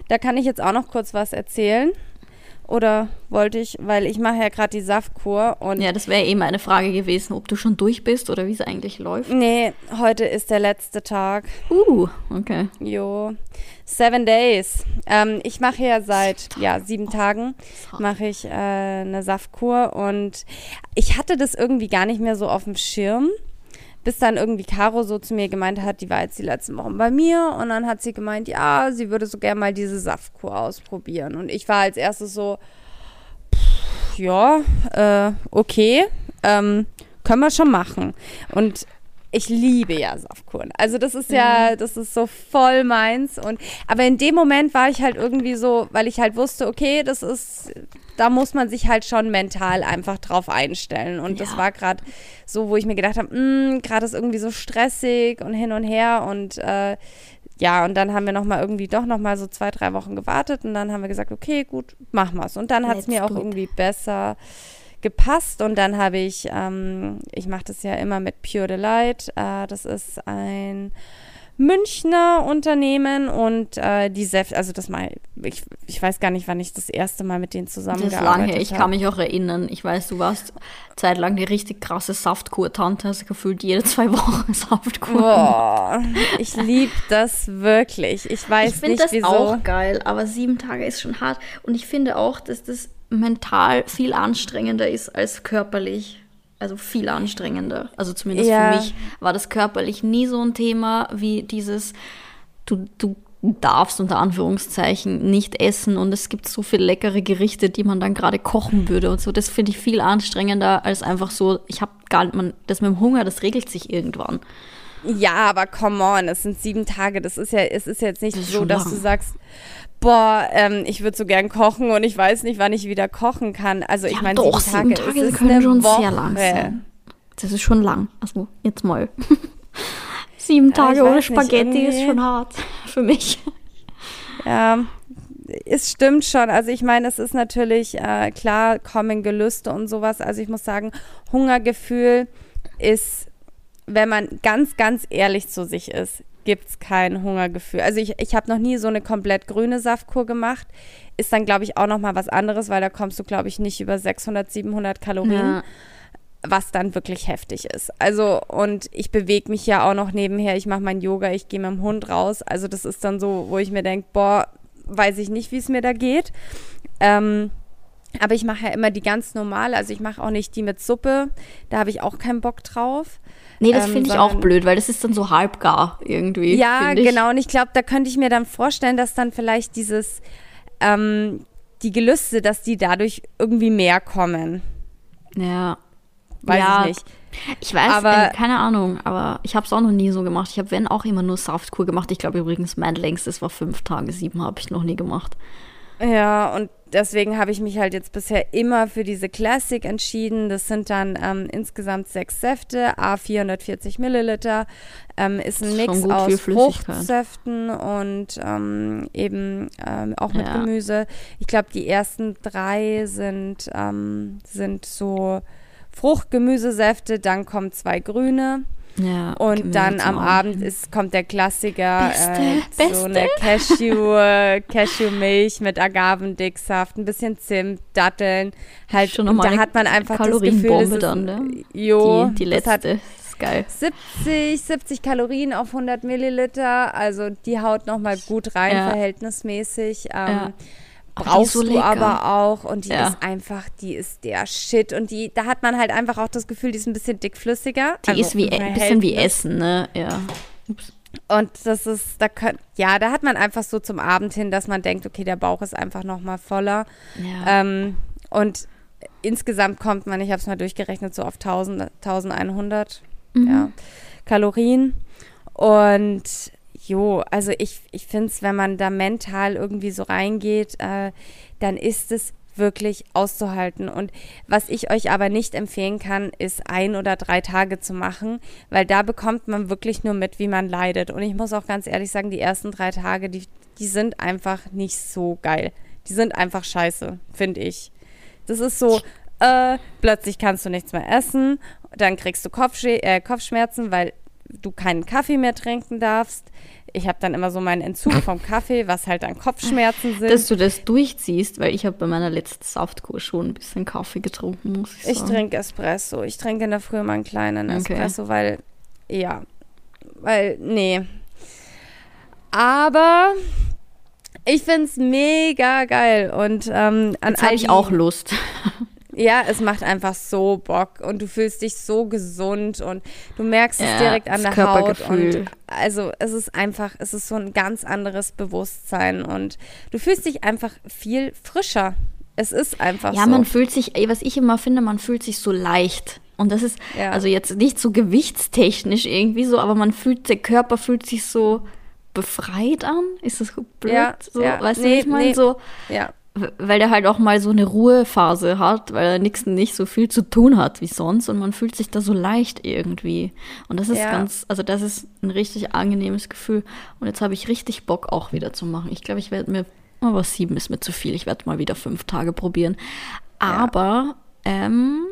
da kann ich jetzt auch noch kurz was erzählen. Oder wollte ich, weil ich mache ja gerade die Saftkur und. Ja, das wäre eben eine Frage gewesen, ob du schon durch bist oder wie es eigentlich läuft. Nee, heute ist der letzte Tag. Uh, okay. Jo. Seven Days. Ähm, ich mache ja seit ja, sieben Tagen mache ich äh, eine Saftkur und ich hatte das irgendwie gar nicht mehr so auf dem Schirm bis dann irgendwie Caro so zu mir gemeint hat, die war jetzt die letzten Wochen bei mir und dann hat sie gemeint, ja, sie würde so gerne mal diese Saftkur ausprobieren. Und ich war als erstes so, pff, ja, äh, okay, ähm, können wir schon machen. Und ich liebe ja Saftkuren. Also das ist ja, mhm. das ist so voll meins. Und aber in dem Moment war ich halt irgendwie so, weil ich halt wusste, okay, das ist da muss man sich halt schon mental einfach drauf einstellen. Und ja. das war gerade so, wo ich mir gedacht habe, hm, gerade ist irgendwie so stressig und hin und her und äh, ja, und dann haben wir nochmal irgendwie doch nochmal so zwei, drei Wochen gewartet und dann haben wir gesagt, okay, gut, machen wir es. Und dann hat es mir auch irgendwie besser gepasst und dann habe ich, ähm, ich mache das ja immer mit Pure Delight. Äh, das ist ein Münchner Unternehmen und äh, die Säfte, also das mal, ich, ich weiß gar nicht, wann ich das erste Mal mit denen zusammengearbeitet habe. Das lange, ich kann mich auch erinnern. Ich weiß, du warst zeitlang die richtig krasse Saftkur-Tante, hast gefühlt jede zwei Wochen [LAUGHS] Saftkur. Boah, ich liebe das wirklich. Ich weiß ich nicht, wieso. Ich finde das auch geil, aber sieben Tage ist schon hart und ich finde auch, dass das mental viel anstrengender ist als körperlich also viel anstrengender. Also zumindest ja. für mich war das körperlich nie so ein Thema wie dieses, du, du darfst unter Anführungszeichen nicht essen und es gibt so viele leckere Gerichte, die man dann gerade kochen würde und so. Das finde ich viel anstrengender als einfach so, ich habe gar nicht, man, das mit dem Hunger, das regelt sich irgendwann. Ja, aber come on, es sind sieben Tage. Das ist ja, es ist jetzt nicht so, dass lang. du sagst, boah, ähm, ich würde so gern kochen und ich weiß nicht, wann ich wieder kochen kann. Also ich ja, meine, doch, sieben Tage, Tage ist können schon Woche. sehr lang sein. Das ist schon lang. Also jetzt mal. [LAUGHS] sieben Tage ohne Spaghetti nicht, ist schon hart für mich. Ja, es stimmt schon. Also ich meine, es ist natürlich äh, klar, kommen Gelüste und sowas. Also ich muss sagen, Hungergefühl ist, wenn man ganz, ganz ehrlich zu sich ist, gibt es kein Hungergefühl. Also ich, ich habe noch nie so eine komplett grüne Saftkur gemacht. Ist dann, glaube ich, auch noch mal was anderes, weil da kommst du, glaube ich, nicht über 600, 700 Kalorien. Ja. Was dann wirklich heftig ist. Also, und ich bewege mich ja auch noch nebenher. Ich mache mein Yoga, ich gehe mit dem Hund raus. Also, das ist dann so, wo ich mir denke, boah, weiß ich nicht, wie es mir da geht. Ähm, aber ich mache ja immer die ganz normale. Also, ich mache auch nicht die mit Suppe. Da habe ich auch keinen Bock drauf. Nee, das ähm, finde ich auch blöd, weil das ist dann so halbgar irgendwie. Ja, genau. Und ich glaube, da könnte ich mir dann vorstellen, dass dann vielleicht dieses, ähm, die Gelüste, dass die dadurch irgendwie mehr kommen. Ja. Weiß ja, ich nicht. Ich weiß, aber, äh, keine Ahnung, aber ich habe es auch noch nie so gemacht. Ich habe, wenn, auch immer nur Saftkur gemacht. Ich glaube übrigens, mein längstes war fünf Tage, sieben habe ich noch nie gemacht. Ja, und deswegen habe ich mich halt jetzt bisher immer für diese Classic entschieden. Das sind dann ähm, insgesamt sechs Säfte, a 440 Milliliter. Ähm, ist ein Mix aus Fruchtsäften und ähm, eben ähm, auch mit ja. Gemüse. Ich glaube, die ersten drei sind, ähm, sind so Fruchtgemüsesäfte, dann kommen zwei grüne. Ja, und dann am Abend ist, kommt der Klassiker, beste, äh, beste. so eine Cashew, [LAUGHS] Cashewmilch mit Agavendicksaft, ein bisschen Zimt, Datteln. Halt, Schon und da hat man einfach das Gefühl, es ist, dann, ne? Jo, die, die letzte. Hat, ist geil. 70, 70 Kalorien auf 100 Milliliter, also die haut nochmal gut rein, ja. verhältnismäßig. Ähm, ja brauchst so du aber auch und die ja. ist einfach, die ist der Shit und die, da hat man halt einfach auch das Gefühl, die ist ein bisschen dickflüssiger. Die also ist wie ein bisschen wie Essen, ne? Ja. Ups. Und das ist, da könnt, ja, da hat man einfach so zum Abend hin, dass man denkt, okay, der Bauch ist einfach noch mal voller. Ja. Ähm, und insgesamt kommt man, ich habe es mal durchgerechnet, so auf 1000, 1100 mhm. ja, Kalorien. Und Jo, also ich, ich finde es, wenn man da mental irgendwie so reingeht, äh, dann ist es wirklich auszuhalten. Und was ich euch aber nicht empfehlen kann, ist ein oder drei Tage zu machen, weil da bekommt man wirklich nur mit, wie man leidet. Und ich muss auch ganz ehrlich sagen, die ersten drei Tage, die, die sind einfach nicht so geil. Die sind einfach scheiße, finde ich. Das ist so, äh, plötzlich kannst du nichts mehr essen, dann kriegst du Kopfsch äh, Kopfschmerzen, weil du keinen Kaffee mehr trinken darfst ich habe dann immer so meinen Entzug [LAUGHS] vom Kaffee, was halt dann Kopfschmerzen sind. Dass du das durchziehst, weil ich habe bei meiner letzten Saftkur schon ein bisschen Kaffee getrunken, muss ich sagen. Ich trinke Espresso. Ich trinke in der Früh mal einen kleinen Espresso, okay. weil, ja, weil, nee. Aber ich finde es mega geil und ähm, an Jetzt habe ich auch Lust. [LAUGHS] Ja, es macht einfach so Bock und du fühlst dich so gesund und du merkst ja, es direkt an der Haut und also es ist einfach, es ist so ein ganz anderes Bewusstsein und du fühlst dich einfach viel frischer. Es ist einfach ja, so. Ja, man fühlt sich, was ich immer finde, man fühlt sich so leicht. Und das ist ja. also jetzt nicht so gewichtstechnisch irgendwie so, aber man fühlt, der Körper fühlt sich so befreit an. Ist das blöd? Ja, so, ja. weißt nee, du, ich meine nee. so. Ja weil der halt auch mal so eine Ruhephase hat, weil er nix, nicht so viel zu tun hat wie sonst und man fühlt sich da so leicht irgendwie. Und das ist ja. ganz, also das ist ein richtig angenehmes Gefühl. Und jetzt habe ich richtig Bock auch wieder zu machen. Ich glaube, ich werde mir, aber sieben ist mir zu viel. Ich werde mal wieder fünf Tage probieren. Aber Ähm,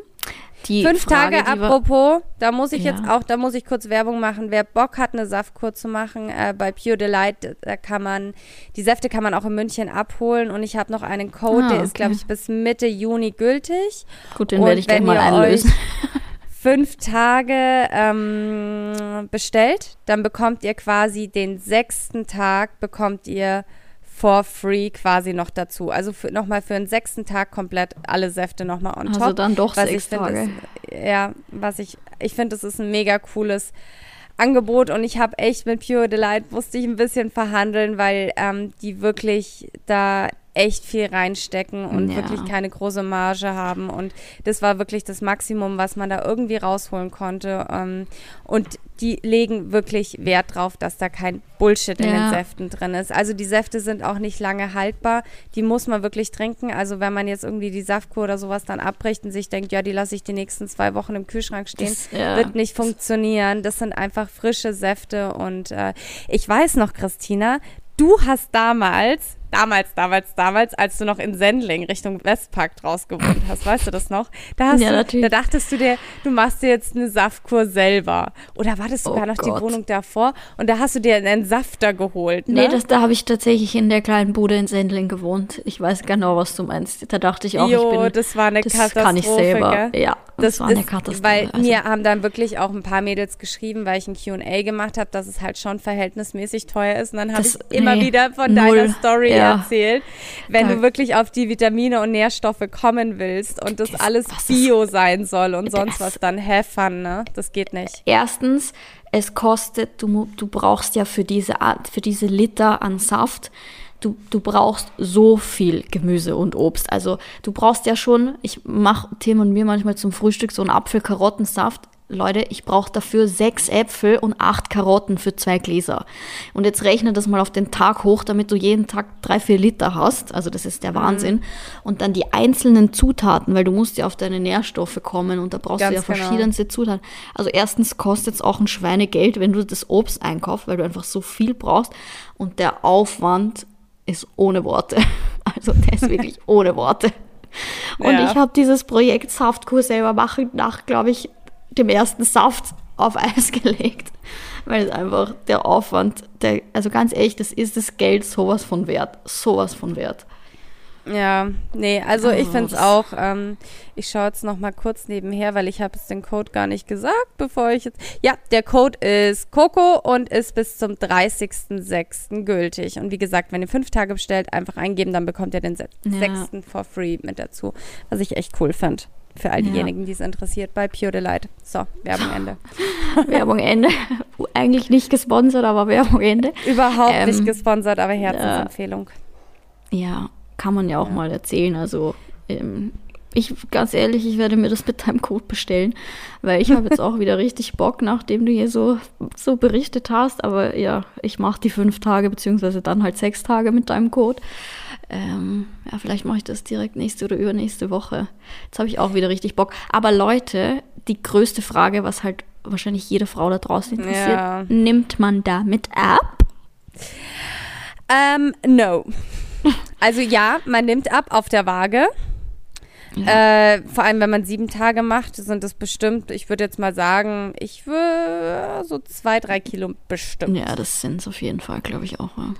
die Fünf Frage, Tage, apropos, da muss ich ja. jetzt auch, da muss ich kurz Werbung machen. Wer Bock hat, eine Saftkur zu machen, äh, bei Pure Delight, da kann man, die Säfte kann man auch in München abholen und ich habe noch einen Code, ah, der ist, glaube ich, bis Mitte Juni gültig. Gut, den werde ich gleich mal einlösen. fünf Tage ähm, bestellt, dann bekommt ihr quasi den sechsten Tag, bekommt ihr for free quasi noch dazu. Also nochmal für den sechsten Tag komplett alle Säfte nochmal on also top. Also dann doch was sechs Tage. Ist, ja, was ich, ich finde, das ist ein mega cooles Angebot und ich habe echt mit Pure Delight musste ich ein bisschen verhandeln, weil ähm, die wirklich da echt viel reinstecken und ja. wirklich keine große Marge haben. Und das war wirklich das Maximum, was man da irgendwie rausholen konnte. Ähm, und die legen wirklich Wert drauf, dass da kein Bullshit in ja. den Säften drin ist. Also die Säfte sind auch nicht lange haltbar. Die muss man wirklich trinken. Also wenn man jetzt irgendwie die Saftkur oder sowas dann abbricht und sich denkt, ja, die lasse ich die nächsten zwei Wochen im Kühlschrank stehen, das, ja. wird nicht funktionieren. Das sind einfach frische Säfte. Und äh, ich weiß noch, Christina, du hast damals damals, damals, damals, als du noch in Sendling Richtung Westpark draus gewohnt hast, weißt du das noch? Da, hast ja, du, natürlich. da dachtest du dir, du machst dir jetzt eine Saftkur selber. Oder war das sogar oh noch Gott. die Wohnung davor? Und da hast du dir einen Safter geholt, ne? Nee, das, da habe ich tatsächlich in der kleinen Bude in Sendling gewohnt. Ich weiß genau, was du meinst. Da dachte ich auch, jo, ich bin, das war eine das Katastrophe. kann ich selber. Gell? Ja, das, das war eine Katastrophe. Weil also. mir haben dann wirklich auch ein paar Mädels geschrieben, weil ich ein Q&A gemacht habe, dass es halt schon verhältnismäßig teuer ist. Und dann habe ich immer nee, wieder von null. deiner Story ja ja. erzählt. Wenn da, du wirklich auf die Vitamine und Nährstoffe kommen willst und das alles Bio sein soll und sonst was, dann have fun, ne? Das geht nicht. Erstens, es kostet, du, du brauchst ja für diese Art, für diese Liter an Saft, Du, du, brauchst so viel Gemüse und Obst. Also du brauchst ja schon, ich mache Tim und mir manchmal zum Frühstück so einen Apfel-Karottensaft. Leute, ich brauche dafür sechs Äpfel und acht Karotten für zwei Gläser. Und jetzt rechne das mal auf den Tag hoch, damit du jeden Tag drei, vier Liter hast. Also das ist der mhm. Wahnsinn. Mhm. Und dann die einzelnen Zutaten, weil du musst ja auf deine Nährstoffe kommen und da brauchst Ganz du ja genau. verschiedenste Zutaten. Also erstens kostet es auch ein Schweinegeld, wenn du das Obst einkaufst, weil du einfach so viel brauchst. Und der Aufwand ist ohne Worte. [LAUGHS] Also der ist wirklich [LAUGHS] ohne Worte. Und ja. ich habe dieses Projekt Saftkur selber machen nach, glaube ich, dem ersten Saft auf [LAUGHS] Eis gelegt, weil es einfach der Aufwand, der, also ganz ehrlich, das ist das Geld sowas von wert, sowas von wert. Ja, nee, also ich finde es auch, ähm, ich schaue jetzt noch mal kurz nebenher, weil ich habe jetzt den Code gar nicht gesagt, bevor ich jetzt, ja, der Code ist Coco und ist bis zum 30.06. gültig. Und wie gesagt, wenn ihr fünf Tage bestellt, einfach eingeben, dann bekommt ihr den 6. Ja. for free mit dazu, was ich echt cool finde. Für all diejenigen, ja. die es interessiert, bei Pure Delight. So, Werbung Ende. [LAUGHS] Werbung Ende. Eigentlich nicht gesponsert, aber Werbung Ende. Überhaupt ähm, nicht gesponsert, aber Herzensempfehlung. Äh, ja, kann man ja auch ja. mal erzählen. Also, ähm, ich, ganz ehrlich, ich werde mir das mit deinem Code bestellen, weil ich habe jetzt auch wieder richtig Bock, nachdem du hier so, so berichtet hast. Aber ja, ich mache die fünf Tage, beziehungsweise dann halt sechs Tage mit deinem Code. Ähm, ja, vielleicht mache ich das direkt nächste oder übernächste Woche. Jetzt habe ich auch wieder richtig Bock. Aber Leute, die größte Frage, was halt wahrscheinlich jede Frau da draußen interessiert, ja. nimmt man damit ab? Ähm, no. Also ja, man nimmt ab auf der Waage. Ja. Äh, vor allem, wenn man sieben Tage macht, sind das bestimmt, ich würde jetzt mal sagen, ich würde so zwei, drei Kilo bestimmt. Ja, das sind es auf jeden Fall, glaube ich auch. Ja.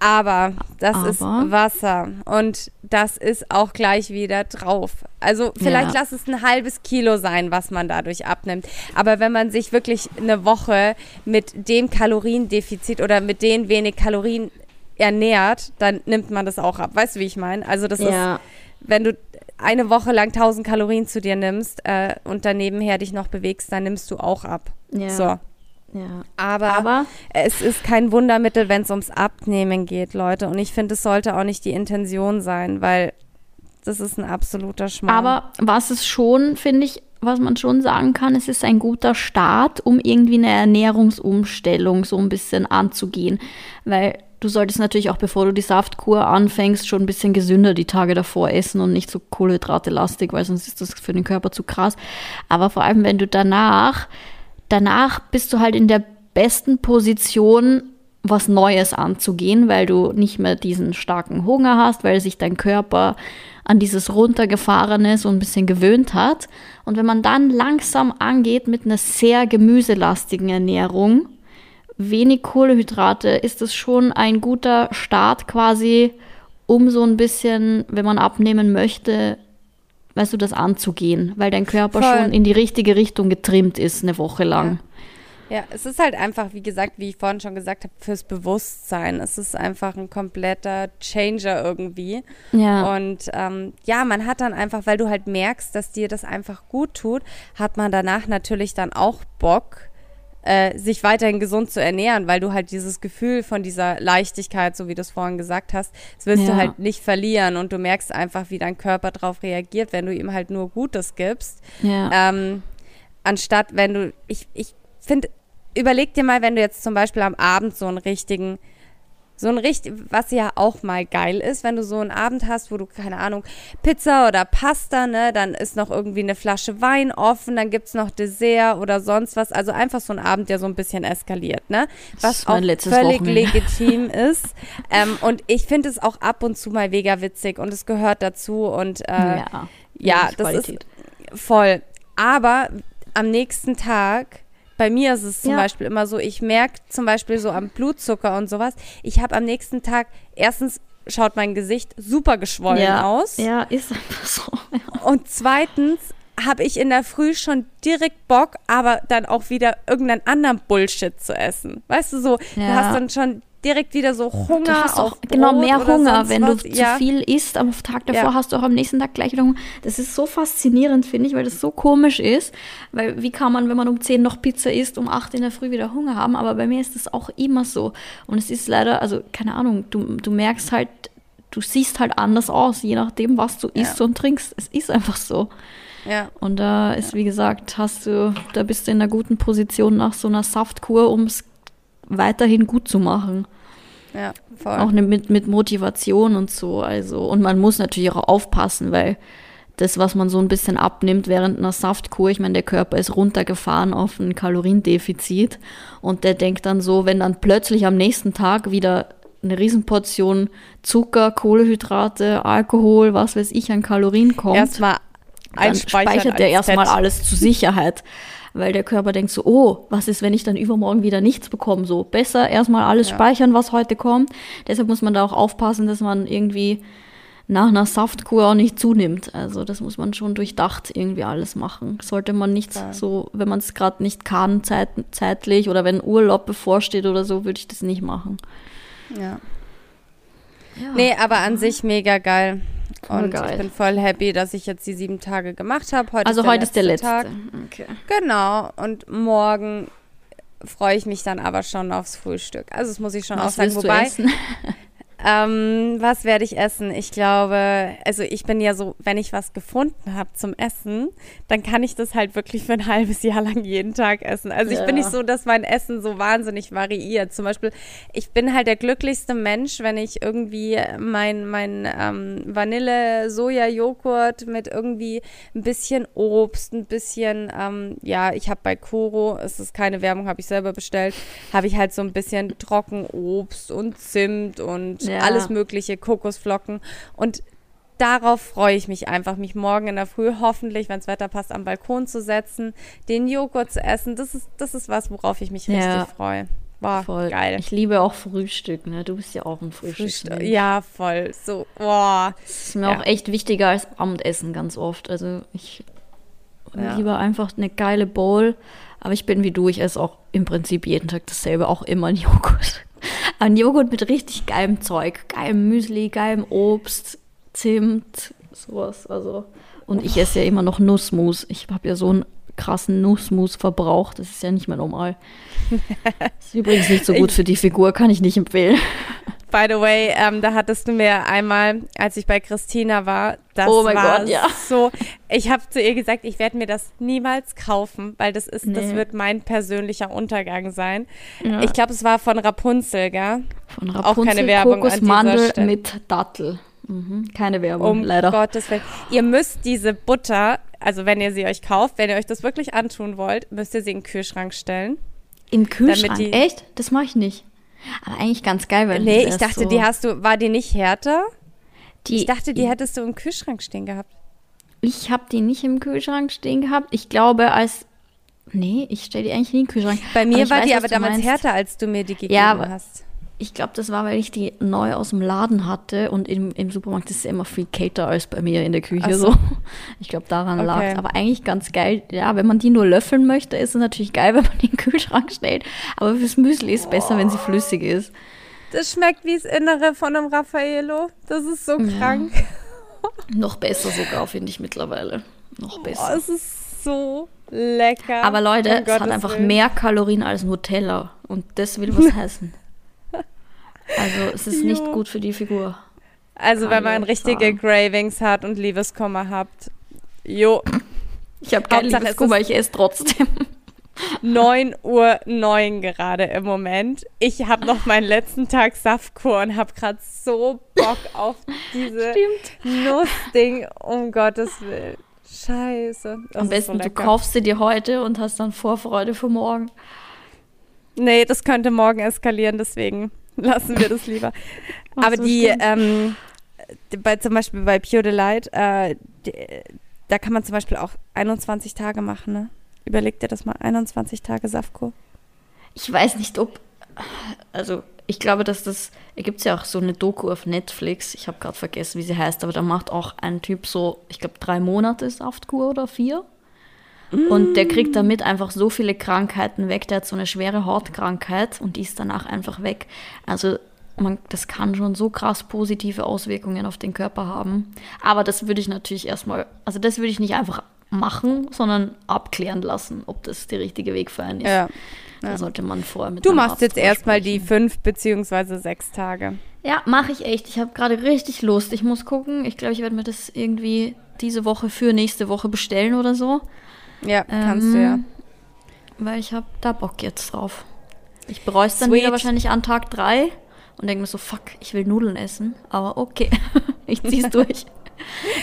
Aber das Aber. ist Wasser und das ist auch gleich wieder drauf. Also vielleicht ja. lass es ein halbes Kilo sein, was man dadurch abnimmt. Aber wenn man sich wirklich eine Woche mit dem Kaloriendefizit oder mit den wenig Kalorien ernährt, dann nimmt man das auch ab. Weißt du, wie ich meine? Also das ja. ist, wenn du eine Woche lang 1000 Kalorien zu dir nimmst äh, und dann nebenher dich noch bewegst, dann nimmst du auch ab. Ja. So. Ja. Aber, Aber, es ist kein Wundermittel, wenn es ums Abnehmen geht, Leute. Und ich finde, es sollte auch nicht die Intention sein, weil das ist ein absoluter Schmarrn. Aber was es schon, finde ich, was man schon sagen kann, es ist ein guter Start, um irgendwie eine Ernährungsumstellung so ein bisschen anzugehen. Weil du solltest natürlich auch, bevor du die Saftkur anfängst, schon ein bisschen gesünder die Tage davor essen und nicht so Kohlenhydrate lastig, weil sonst ist das für den Körper zu krass. Aber vor allem, wenn du danach danach bist du halt in der besten Position, was Neues anzugehen, weil du nicht mehr diesen starken Hunger hast, weil sich dein Körper an dieses runtergefahrene so ein bisschen gewöhnt hat. Und wenn man dann langsam angeht mit einer sehr gemüselastigen Ernährung, wenig Kohlehydrate, ist es schon ein guter Start quasi, um so ein bisschen, wenn man abnehmen möchte, weißt du, das anzugehen, weil dein Körper Voll. schon in die richtige Richtung getrimmt ist, eine Woche lang. Ja. Ja, es ist halt einfach, wie gesagt, wie ich vorhin schon gesagt habe, fürs Bewusstsein. Es ist einfach ein kompletter Changer irgendwie. Ja. Und ähm, ja, man hat dann einfach, weil du halt merkst, dass dir das einfach gut tut, hat man danach natürlich dann auch Bock, äh, sich weiterhin gesund zu ernähren, weil du halt dieses Gefühl von dieser Leichtigkeit, so wie du es vorhin gesagt hast, das willst ja. du halt nicht verlieren und du merkst einfach, wie dein Körper darauf reagiert, wenn du ihm halt nur Gutes gibst. Ja. Ähm, anstatt wenn du, ich, ich finde, überleg dir mal, wenn du jetzt zum Beispiel am Abend so einen richtigen, so ein richtig, was ja auch mal geil ist, wenn du so einen Abend hast, wo du, keine Ahnung, Pizza oder Pasta, ne, dann ist noch irgendwie eine Flasche Wein offen, dann gibt es noch Dessert oder sonst was. Also einfach so ein Abend, der so ein bisschen eskaliert, ne? Was auch völlig Wochenende. legitim [LAUGHS] ist. Ähm, und ich finde es auch ab und zu mal mega witzig und es gehört dazu und äh, ja, ja das Qualität. ist voll. Aber am nächsten Tag bei mir ist es zum ja. Beispiel immer so, ich merke zum Beispiel so am Blutzucker und sowas, ich habe am nächsten Tag erstens schaut mein Gesicht super geschwollen ja. aus. Ja, ist einfach so. Ja. Und zweitens habe ich in der Früh schon direkt Bock, aber dann auch wieder irgendeinen anderen Bullshit zu essen. Weißt du so, ja. du hast dann schon direkt wieder so Hunger du hast auch genau mehr Hunger, wenn was. du ja. zu viel isst. Am Tag davor ja. hast du auch am nächsten Tag gleich wieder Hunger. Das ist so faszinierend, finde ich, weil das so komisch ist. Weil wie kann man, wenn man um 10 noch Pizza isst, um 8 in der Früh wieder Hunger haben? Aber bei mir ist das auch immer so. Und es ist leider, also keine Ahnung, du, du merkst halt, du siehst halt anders aus, je nachdem, was du isst ja. und trinkst. Es ist einfach so. Ja. Und da ist, wie gesagt, hast du, da bist du in einer guten Position nach so einer Saftkur, um es weiterhin gut zu machen. Ja, voll. Auch mit, mit Motivation und so. Also, und man muss natürlich auch aufpassen, weil das, was man so ein bisschen abnimmt während einer Saftkur, ich meine, der Körper ist runtergefahren auf ein Kaloriendefizit und der denkt dann so, wenn dann plötzlich am nächsten Tag wieder eine Riesenportion Zucker, Kohlehydrate, Alkohol, was weiß ich, an Kalorien kommt, erstmal dann speichert er erstmal alles zur Sicherheit [LAUGHS] weil der Körper denkt so, oh, was ist, wenn ich dann übermorgen wieder nichts bekomme? So besser erstmal alles ja. speichern, was heute kommt. Deshalb muss man da auch aufpassen, dass man irgendwie nach einer Saftkur auch nicht zunimmt. Also das muss man schon durchdacht irgendwie alles machen. Sollte man nicht ja. so, wenn man es gerade nicht kann, zeit, zeitlich oder wenn Urlaub bevorsteht oder so, würde ich das nicht machen. Ja. ja. Nee, aber an sich mega geil. Und geil. ich bin voll happy, dass ich jetzt die sieben Tage gemacht habe. Heute also ist heute ist der letzte Tag. Okay. Genau. Und morgen freue ich mich dann aber schon aufs Frühstück. Also das muss ich schon Was auch sagen. Wobei, Ähm, was werde ich essen? Ich glaube, also ich bin ja so, wenn ich was gefunden habe zum Essen, dann kann ich das halt wirklich für ein halbes Jahr lang jeden Tag essen. Also ich ja. bin nicht so, dass mein Essen so wahnsinnig variiert. Zum Beispiel, ich bin halt der glücklichste Mensch, wenn ich irgendwie mein, mein ähm, Vanille-Soja-Joghurt mit irgendwie ein bisschen Obst, ein bisschen, ähm, ja, ich habe bei Koro, es ist keine Werbung, habe ich selber bestellt, habe ich halt so ein bisschen Trockenobst und Zimt und ja. alles mögliche, Kokosflocken. Und darauf freue ich mich einfach, mich morgen in der Früh hoffentlich, wenn das Wetter passt, am Balkon zu setzen, den Joghurt zu essen. Das ist, das ist was, worauf ich mich richtig ja. freue. War voll. geil. Ich liebe auch Frühstück, ne? Du bist ja auch ein Frühstück. Ja, voll. So, boah. Das ist mir ja. auch echt wichtiger als Abendessen ganz oft. Also ich ja. lieber einfach eine geile Bowl. Aber ich bin wie du, ich esse auch im Prinzip jeden Tag dasselbe, auch immer ein Joghurt. Ein Joghurt mit richtig geilem Zeug. Geilem Müsli, geilem Obst, Zimt, sowas. Also. Und ich esse ja immer noch Nussmus. Ich habe ja so einen krassen Nussmus verbraucht. Das ist ja nicht mehr normal. [LAUGHS] ist übrigens nicht so gut für die Figur, kann ich nicht empfehlen. By the way, ähm, da hattest du mir einmal, als ich bei Christina war, das oh mein war Gott, ja. so. Ich habe zu ihr gesagt, ich werde mir das niemals kaufen, weil das ist, nee. das wird mein persönlicher Untergang sein. Ja. Ich glaube, es war von Rapunzel, gell? Von Rapunzel, Auch keine Werbung Kokosmandel mit Dattel. Mhm. Keine Werbung, um leider. Gottes Willen. Ihr müsst diese Butter, also wenn ihr sie euch kauft, wenn ihr euch das wirklich antun wollt, müsst ihr sie in den Kühlschrank stellen. Im Kühlschrank? Echt? Das mache ich nicht. Aber eigentlich ganz geil, weil Nee, ich dachte, so, die hast du, war die nicht härter? die, Ich dachte, die hättest du im Kühlschrank stehen gehabt. Ich habe die nicht im Kühlschrank stehen gehabt. Ich glaube, als. Nee, ich stelle die eigentlich nie in den Kühlschrank. Bei mir war weiß, die aber damals meinst. härter, als du mir die gegeben Ja, hast. Ich glaube, das war, weil ich die neu aus dem Laden hatte und im, im Supermarkt ist es immer viel kälter als bei mir in der Küche so. so. [LAUGHS] Ich glaube, daran Okay. lag Aber eigentlich ganz geil. Ja, wenn man die nur löffeln möchte, ist es natürlich geil, [LAUGHS] wenn man den Kühlschrank stellt. Aber fürs Müsli ist es besser, wenn sie flüssig ist. Das schmeckt wie das Innere von einem Raffaello. Das ist so krank. [LAUGHS] Noch besser sogar, finde ich mittlerweile. Noch Oh, besser. es ist so lecker. Aber Leute, Um es hat Gottes einfach Willen. mehr Kalorien als Nutella. Und das will was heißen. Also es ist nicht Jo. gut für die Figur. Also, wenn man richtige sagen. Cravings hat und Liebeskummer habt. Jo, Ich habe kein Hauptsache, es Liebeskummer, ich esse trotzdem. 9 Uhr 9 gerade im Moment. Ich habe noch meinen letzten Tag Saftkur und habe gerade so Bock auf diese Nussding, um Gottes Willen. Scheiße. Das Am besten, so du kaufst sie dir heute und hast dann Vorfreude für morgen. Nee, das könnte morgen eskalieren, deswegen lassen wir das lieber. Ach Aber so, die, ähm, bei, zum Beispiel bei Pure Delight, äh, die, da kann man zum Beispiel auch 21 Tage machen, ne? Überleg dir das mal, 21 Tage Saftkur. Ich weiß nicht, ob. Also, ich glaube, dass das. Da gibt es ja auch so eine Doku auf Netflix. Ich habe gerade vergessen, wie sie heißt, aber da macht auch ein Typ so, ich glaube, drei Monate Saftkur oder vier. Und der kriegt damit einfach so viele Krankheiten weg. Der hat so eine schwere Hautkrankheit und die ist danach einfach weg. Also, man, das kann schon so krass positive Auswirkungen auf den Körper haben. Aber das würde ich natürlich erstmal, also das würde ich nicht einfach machen, sondern abklären lassen, ob das der richtige Weg für einen ist. Ja. Da sollte man vorher mit Du machst Arzt jetzt erstmal die fünf beziehungsweise sechs Tage. Ja, mache ich echt. Ich habe gerade richtig Lust. Ich muss gucken. Ich glaube, ich werde mir das irgendwie diese Woche für nächste Woche bestellen oder so. Ja, kannst du ja. Ähm, Weil ich habe da Bock jetzt drauf. Ich bereue es dann Sweet. wieder wahrscheinlich an Tag drei und denke mir so, fuck, ich will Nudeln essen. Aber okay, [LAUGHS] ich zieh's durch.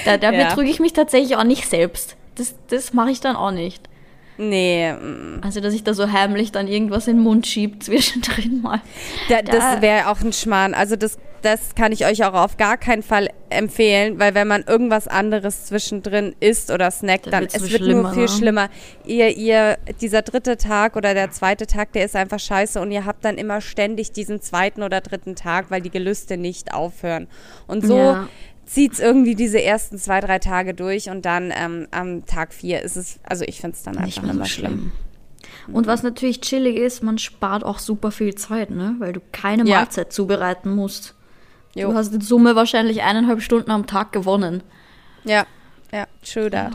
Da, da [LAUGHS] Ja. betrüge ich mich tatsächlich auch nicht selbst. Das, das mache ich dann auch nicht. Nee, mm. Also, dass ich da so heimlich dann irgendwas in den Mund schieb zwischendrin mal. da, Da- das wäre auch ein Schmarrn. Also das, das kann ich euch auch auf gar keinen Fall empfehlen, weil wenn man irgendwas anderes zwischendrin isst oder snackt, Dann dann es so wird schlimmer, nur viel ne? schlimmer. Ihr, ihr, dieser dritte Tag oder der zweite Tag, der ist einfach scheiße und ihr habt dann immer ständig diesen zweiten oder dritten Tag, weil die Gelüste nicht aufhören. Und so Ja. zieht's irgendwie diese ersten zwei, drei Tage durch und dann ähm, am Tag vier ist es, also ich finde es dann Nicht einfach so immer schlimm. schlimm. Und was natürlich chillig ist, man spart auch super viel Zeit, ne? Weil du keine Ja. Mahlzeit zubereiten musst. Jo. Du hast in Summe wahrscheinlich eineinhalb Stunden am Tag gewonnen. Ja, ja, true that.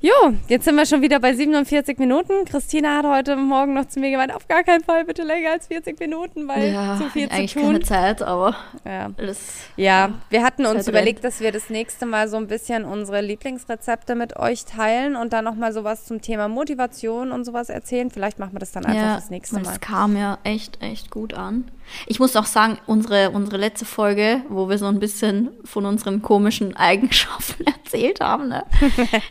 Jo, jetzt sind wir schon wieder bei 47 Minuten. Christina hat heute Morgen noch zu mir gemeint, auf gar keinen Fall bitte länger als 40 Minuten, weil zu viel eigentlich zu keine tun. Zeit, aber Ja. das. ja, wir hatten uns Zeit überlegt, dass wir das nächste Mal so ein bisschen unsere Lieblingsrezepte mit euch teilen und dann nochmal sowas zum Thema Motivation und sowas erzählen. Vielleicht machen wir das dann einfach das nächste Mal. Das kam ja echt, echt gut an. Ich muss auch sagen, unsere, unsere letzte Folge, wo wir so ein bisschen von unseren komischen Eigenschaften [LAUGHS] erzählt haben, ne?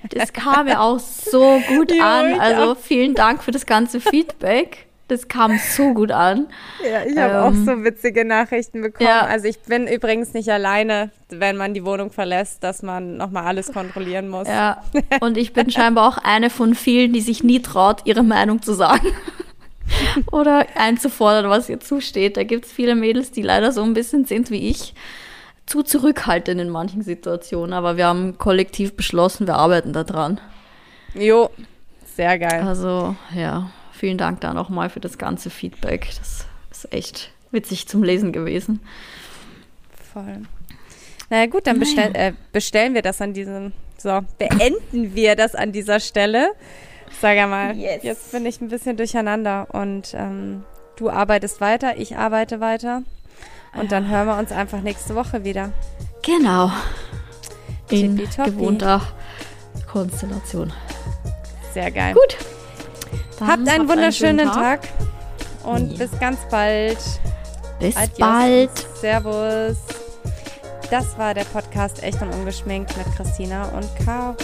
das kam ja auch so gut Jo, an. Also auch. vielen Dank für das ganze Feedback. Das kam so gut an. Ja, ich habe auch Ähm, so witzige Nachrichten bekommen. ja. Also ich bin übrigens nicht alleine, wenn man die Wohnung verlässt, dass man nochmal alles kontrollieren muss. Ja, [LAUGHS] und ich bin scheinbar auch eine von vielen, die sich nie traut, ihre Meinung zu sagen. Oder einzufordern, was ihr zusteht. Da gibt es viele Mädels, die leider so ein bisschen sind wie ich. Zu zurückhaltend in manchen Situationen. Aber wir haben kollektiv beschlossen, wir arbeiten da dran. Jo, sehr geil. Also, ja, vielen Dank da nochmal für das ganze Feedback. Das ist echt witzig zum Lesen gewesen. Voll. Naja gut, dann bestell, äh, bestellen wir das an diesem. So, beenden wir das an dieser Stelle. Sag mal, Yes. jetzt bin ich ein bisschen durcheinander und ähm, du arbeitest weiter, ich arbeite weiter. Und dann hören wir uns einfach nächste Woche wieder. Genau. In gewohnter Konstellation. Sehr geil. Gut. Dann Habt einen wunderschönen schönen Tag. und Ja. bis ganz bald. Bis Adios. bald. Servus. Das war der Podcast Echt und Ungeschminkt mit Christina und Caro.